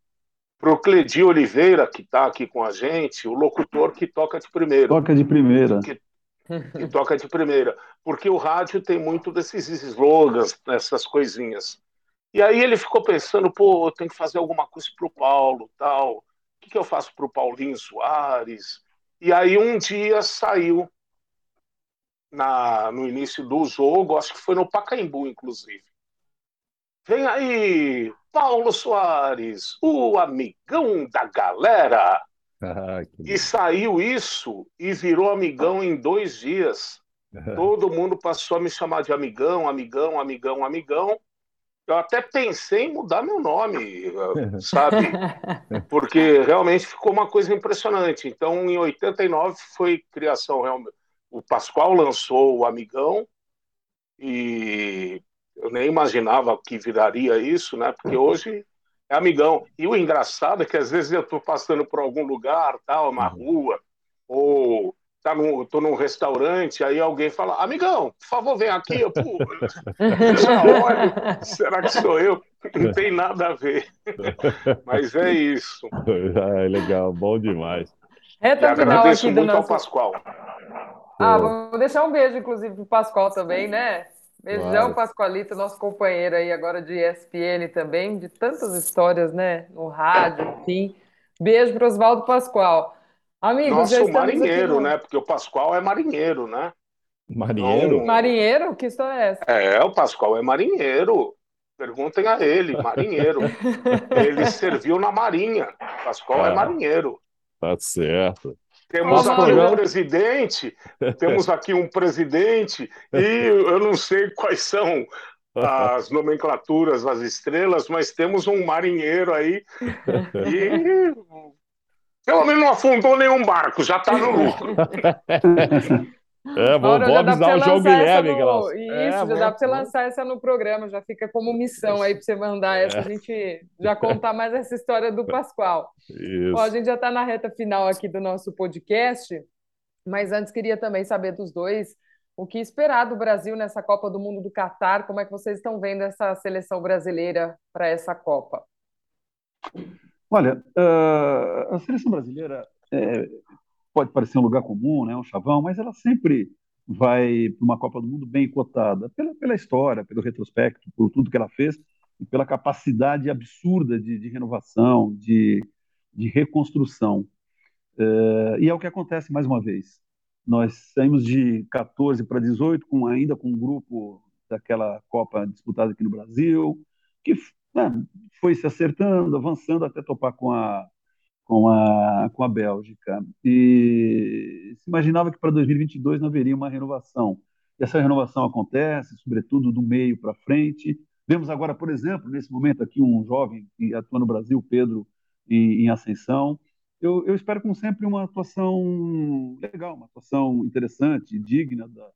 Para o Cledi Oliveira, que está aqui com a gente, o locutor que toca de primeira. Toca de primeira. Que, que toca de primeira. Porque o rádio tem muito desses slogans, essas coisinhas. E aí ele ficou pensando, pô, eu tenho que fazer alguma coisa para o Paulo, tal. O que, que eu faço para o Paulinho Soares? E aí um dia saiu na, no início do jogo, acho que foi no Pacaembu, inclusive Vem aí, Paulo Soares, o amigão da galera. Ah, e saiu isso e virou amigão em dois dias. Todo mundo passou a me chamar de amigão, amigão, amigão, amigão. Eu até pensei em mudar meu nome, [laughs] sabe? [laughs] Porque realmente ficou uma coisa impressionante. Então, em 89 foi criação realmente. O Pascoal lançou o Amigão e eu nem imaginava que viraria isso, né? Porque [laughs] hoje é amigão. E o engraçado é que às vezes eu estou passando por algum lugar, tal, uma uhum. rua, ou tá num, tô num restaurante, aí alguém fala, amigão, por favor, vem aqui. Eu, Pô, já olho, [laughs] será que sou eu? Não tem nada a ver. Mas é isso. [laughs] É legal, bom demais. Reta e agradeço muito nosso... ao Pascoal. Ah, vamos deixar um beijo, inclusive, para o Pascoal também, né? Beijão, claro. Pascoalito, nosso companheiro aí agora de ESPN também, de tantas histórias, né? No rádio, enfim. Beijo para Oswaldo Pascoal. Amigos, Nosso marinheiro, no... né? Porque o Pascoal é marinheiro, né? Marinheiro? Então, marinheiro? Que história é essa? É, o Pascoal é marinheiro. Perguntem a ele, marinheiro. [laughs] ele serviu na Marinha. O Pascoal é, é marinheiro. Tá certo. Temos aqui um presidente, temos aqui um presidente, e eu não sei quais são as nomenclaturas das estrelas, mas temos um marinheiro aí e pelo menos não afundou nenhum barco, já está no lucro. [laughs] É, vou, vou avisar o João Guilherme, no... Isso, é, já dá para você lançar essa no programa, já fica como missão aí para você mandar essa, é. a gente já contar mais essa história do Pascoal. Isso. Ó, a gente já está na reta final aqui do nosso podcast, mas antes queria também saber dos dois o que esperar do Brasil nessa Copa do Mundo do Catar, como é que vocês estão vendo essa seleção brasileira para essa Copa? Olha, uh, a seleção brasileira é, pode parecer um lugar comum, né, um chavão, mas ela sempre vai para uma Copa do Mundo bem cotada, pela, pela história, pelo retrospecto, por tudo que ela fez e pela capacidade absurda de, de renovação, de, de reconstrução. Uh, e é o que acontece mais uma vez. Nós saímos de 14 para 18, com, ainda com um grupo daquela Copa disputada aqui no Brasil, que né, foi se acertando, avançando até topar com a, com a, com a Bélgica. E se imaginava que para 2022 não haveria uma renovação. E essa renovação acontece, sobretudo do meio para frente. Vemos agora, por exemplo, nesse momento aqui, um jovem que atua no Brasil, Pedro, em, em ascensão. Eu, eu, espero, como sempre, uma atuação legal, uma atuação interessante, digna da,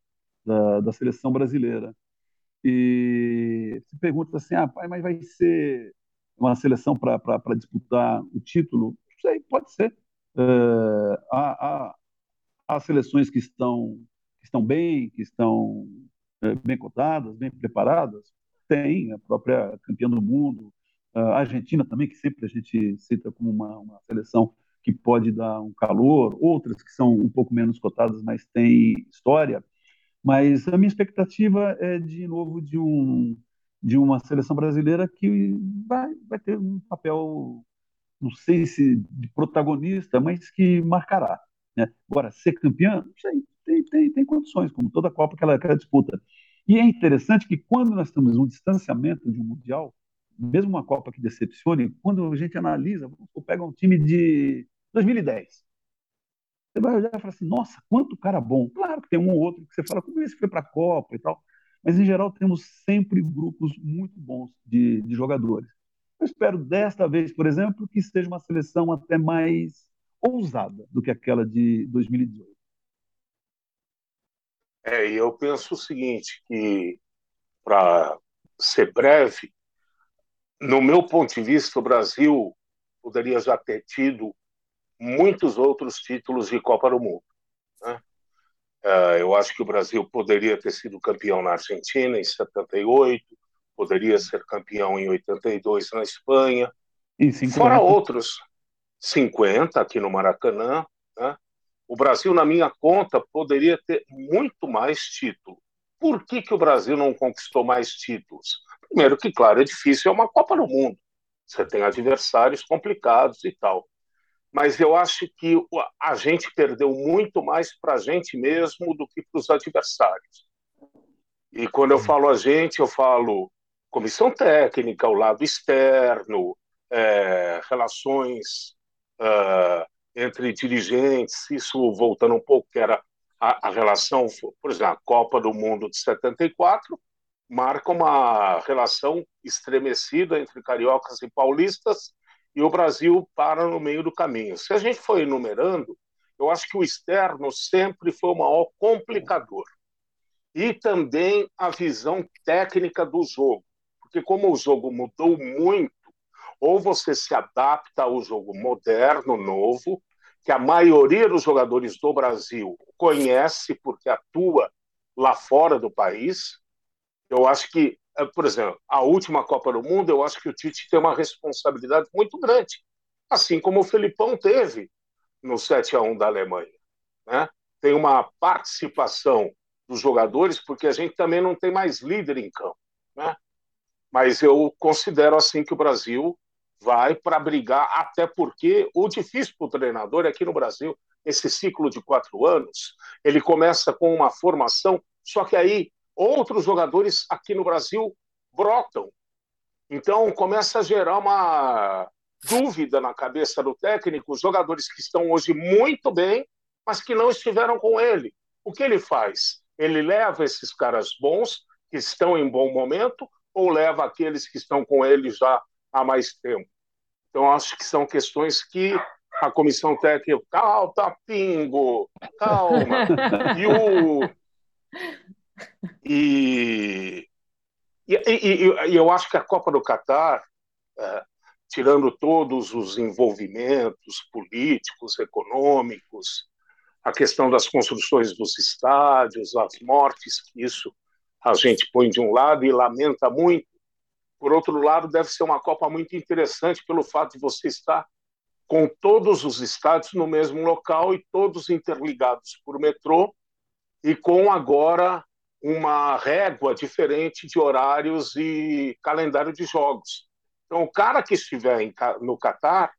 da, da seleção brasileira. E se pergunta assim, ah, pai, mas vai ser uma seleção para disputar o título? Sei, pode ser. Uh, há, há, há, seleções que estão, que estão bem, que estão uh, bem cotadas, bem preparadas. Tem a própria campeã do mundo, a Argentina também, que sempre a gente cita como uma, uma seleção que pode dar um calor, outras que são um pouco menos cotadas, mas têm história. Mas a minha expectativa é, de novo, de, um, de uma seleção brasileira que vai, vai ter um papel, não sei se de protagonista, mas que marcará. Né? Agora, ser campeã, não sei, tem, tem, tem condições, como toda Copa que ela, que ela disputa. E é interessante que quando nós temos um distanciamento de um Mundial, mesmo uma Copa que decepcione, quando a gente analisa, pega um time de 2010, você vai olhar e falar assim, nossa, quanto cara bom. Claro que tem um ou outro que você fala, como esse foi para a Copa e tal. Mas, em geral, temos sempre grupos muito bons de, de jogadores. Eu espero, desta vez, por exemplo, que seja uma seleção até mais ousada do que aquela de 2018. É, eu penso o seguinte, que para ser breve, no meu ponto de vista, o Brasil poderia já ter tido muitos outros títulos de Copa do Mundo. Né? Uh, eu acho que o Brasil poderia ter sido campeão na Argentina em 78, poderia ser campeão em 82 na Espanha, fora outros 50 aqui no Maracanã. Né? O Brasil, na minha conta, poderia ter muito mais títulos. Por que, que o Brasil não conquistou mais títulos? Primeiro que, claro, é difícil, é uma Copa do Mundo. Você tem adversários complicados e tal mas eu acho que a gente perdeu muito mais para a gente mesmo do que para os adversários. E quando eu falo a gente, eu falo comissão técnica, o lado externo, é, relações uh, entre dirigentes, isso voltando um pouco, que era a, a, relação, por exemplo, a Copa do Mundo de 74, marca uma relação estremecida entre cariocas e paulistas, e o Brasil para no meio do caminho. Se a gente for enumerando, eu acho que o externo sempre foi o maior complicador. E também a visão técnica do jogo. Porque, como o jogo mudou muito, ou você se adapta ao jogo moderno, novo, que a maioria dos jogadores do Brasil conhece porque atua lá fora do país. Eu acho que, eh, por exemplo, a última Copa do Mundo, eu acho que o Tite tem uma responsabilidade muito grande, assim como o Felipão teve no 7 a 1 da Alemanha. Né? Tem uma participação dos jogadores, porque a gente também não tem mais líder em campo. Né? Mas eu considero assim que o Brasil vai para brigar, até porque o difícil para o treinador é aqui no Brasil, esse ciclo de quatro anos, ele começa com uma formação, só que aí outros jogadores aqui no Brasil brotam. Então começa a gerar uma dúvida na cabeça do técnico, os jogadores que estão hoje muito bem, mas que não estiveram com ele. O que ele faz? Ele leva esses caras bons, que estão em bom momento, ou leva aqueles que estão com ele já há mais tempo? Então, acho que são questões que a comissão técnica, calma, tá pingo, calma. [laughs] E o. E, e, e, e, eu acho que a Copa do Catar, é, tirando todos os envolvimentos políticos, econômicos, a questão das construções dos estádios, as mortes, que isso a gente põe de um lado e lamenta muito, por outro lado, deve ser uma Copa muito interessante pelo fato de você estar com todos os estádios no mesmo local e todos interligados por metrô e com agora uma régua diferente de horários e calendário de jogos. Então, o cara que estiver no Catar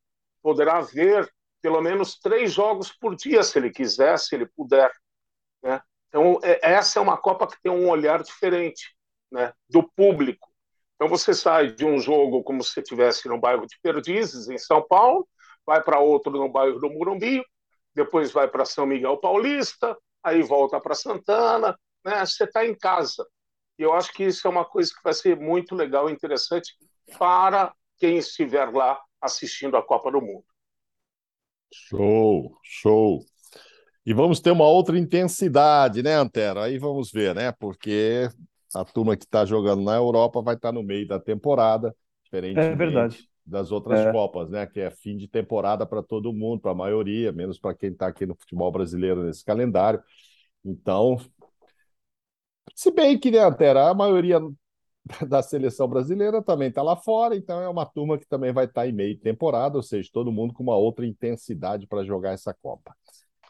poderá ver pelo menos três jogos por dia, se ele quiser, se ele puder. Né? Então, é, essa é uma Copa que tem um olhar diferente né, do público. Então você sai de um jogo como se estivesse no bairro de Perdizes, em São Paulo, vai para outro no bairro do Morumbi, depois vai para São Miguel Paulista, aí volta para Santana, né? Você está em casa. E eu acho que isso é uma coisa que vai ser muito legal e interessante para quem estiver lá assistindo a Copa do Mundo. Show, show. E vamos ter uma outra intensidade, né, Antero? Aí vamos ver, né? Porque a turma que está jogando na Europa vai estar tá no meio da temporada, diferente é das outras é. Copas, né? Que é fim de temporada para todo mundo, para a maioria, menos para quem está aqui no futebol brasileiro nesse calendário. Então, se bem que, né, Antera, a maioria [laughs] da seleção brasileira também está lá fora, então é uma turma que também vai estar tá em meio temporada, ou seja, todo mundo com uma outra intensidade para jogar essa Copa.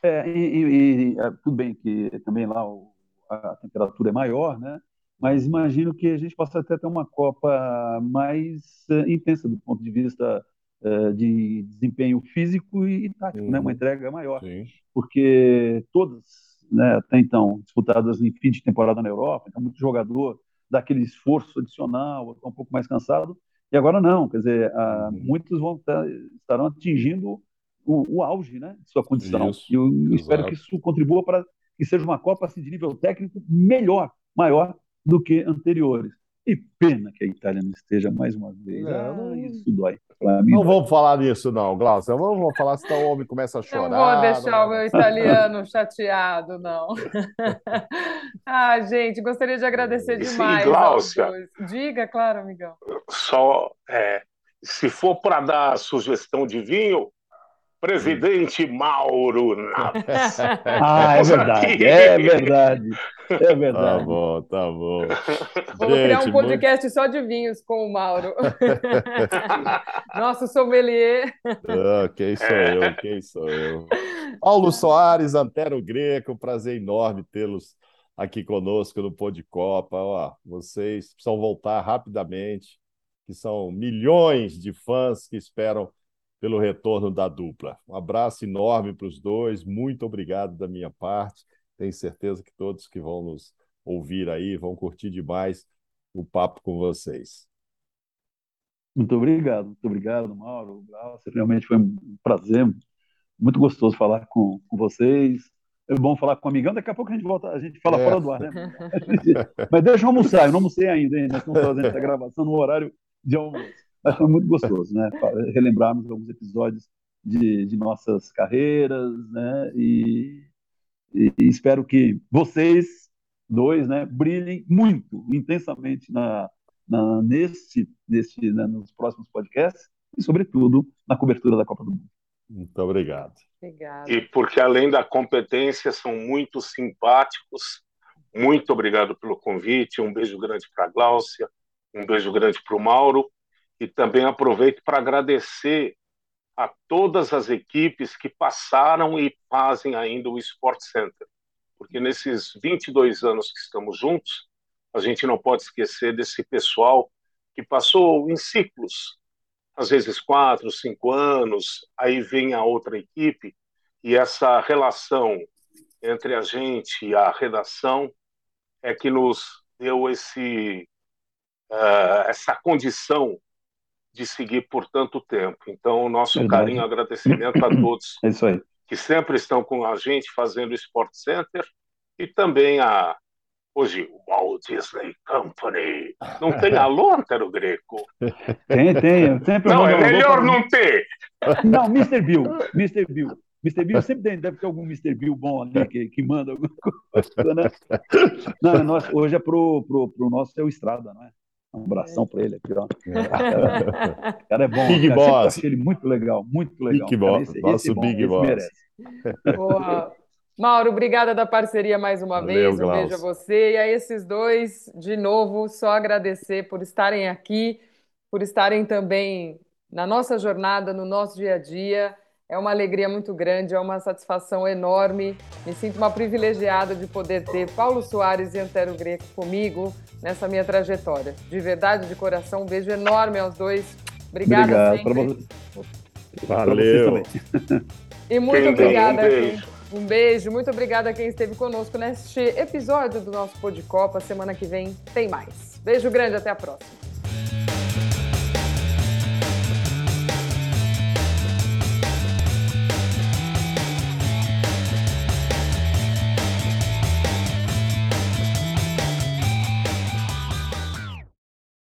É, e, e, e, é, tudo bem que também lá o, a temperatura é maior, né? mas imagino que a gente possa até ter uma Copa mais uh, intensa do ponto de vista uh, de desempenho físico e, tático, uhum. né? uma entrega maior, Sim. porque todas, né, até então, disputadas em fim de temporada na Europa, então muito jogador dá aquele esforço adicional, está um pouco mais cansado, e agora não, quer dizer, uh, uhum. muitos vão estar, estarão atingindo o, o, auge né, de sua condição. Isso, e eu, eu espero que isso contribua para que seja uma Copa assim, de nível técnico melhor, maior do que anteriores. E pena que a Itália não esteja mais uma vez. Não, ah, isso dói. Mim, não vamos falar nisso, não, Glaucio. Vamos, vamos falar se o homem começa a chorar. Não vou deixar não. o meu italiano [laughs] chateado, não. [laughs] ah, gente, gostaria de agradecer demais. Sim, Glaucia. Diga, claro, amigão. Só, é, se for para dar sugestão de vinho, Presidente Mauro Naves. [laughs] ah, é verdade, é verdade. É verdade. Tá bom, tá bom. Vamos Gente, criar um podcast muito... só de vinhos com o Mauro. [laughs] Nosso sommelier. Ah, quem sou eu? Quem sou eu? Paulo [laughs] Soares, Antero Greco, prazer enorme tê-los aqui conosco no Pô de Copa. Ó, vocês precisam voltar rapidamente, que são milhões de fãs que esperam pelo retorno da dupla. Um abraço enorme para os dois, muito obrigado da minha parte. Tenho certeza que todos que vão nos ouvir aí vão curtir demais o papo com vocês. Muito obrigado, muito obrigado, Mauro. Realmente foi um prazer, muito gostoso falar com, com vocês. É bom falar com o amigão, daqui a pouco a gente volta, a gente fala é. fora do ar, né? [laughs] Mas deixa eu almoçar, eu não almocei ainda, hein? Nós estamos fazendo essa gravação no horário de almoço. Mas foi muito gostoso, né? Relembrarmos alguns episódios de, de nossas carreiras, né? E, e, e, espero que vocês dois, né, brilhem muito, intensamente na, na neste, neste, né, nos próximos podcasts e, sobretudo, na cobertura da Copa do Mundo. Muito obrigado. Obrigado. E porque, além da competência, são muito simpáticos. Muito obrigado pelo convite. Um beijo grande para a Gláucia, um beijo grande para o Mauro. E também aproveito para agradecer a todas as equipes que passaram e fazem ainda o Sport Center. Porque nesses 22 anos que estamos juntos, a gente não pode esquecer desse pessoal que passou em ciclos às vezes quatro, cinco anos, aí vem a outra equipe, e essa relação entre a gente e a redação é que nos deu esse, uh, essa condição de seguir por tanto tempo. Então, nosso Verdade. carinho e agradecimento a todos é que sempre estão com a gente fazendo o Sport Center e também a Hoje, o Walt Disney Company. Não tem [laughs] alô, Antero Greco? Tem, tem. Sempre não, é melhor não ter. Não, Mr. Bill. Mr. Bill. Mr. Bill sempre tem, deve ter algum Mr. Bill bom ali que, que manda alguma coisa, né? Não, nós, hoje é pro, pro, pro nosso seu Estrada, não é? Um abração para ele aqui, ó. É. O [laughs] cara é bom. Big cara, Boss. Achei ele muito legal, muito legal. Big Boss. Esse, nosso esse Big Boss. Merece. [laughs] Boa. Mauro, obrigada da parceria mais uma Valeu, vez. Um Glaucio. beijo a você e a esses dois, de novo, só agradecer por estarem aqui, por estarem também na nossa jornada, no nosso dia a dia. É uma alegria muito grande, é uma satisfação enorme. Me sinto uma privilegiada de poder ter Paulo Soares e Antero Greco comigo nessa minha trajetória. De verdade, de coração, um beijo enorme aos dois. Obrigada Obrigado. Sempre. Valeu. E muito Quem obrigada. Um beijo. Um beijo, muito obrigada a quem esteve conosco neste episódio do nosso Pô de Copa. Semana que vem tem mais. Beijo grande, até a próxima.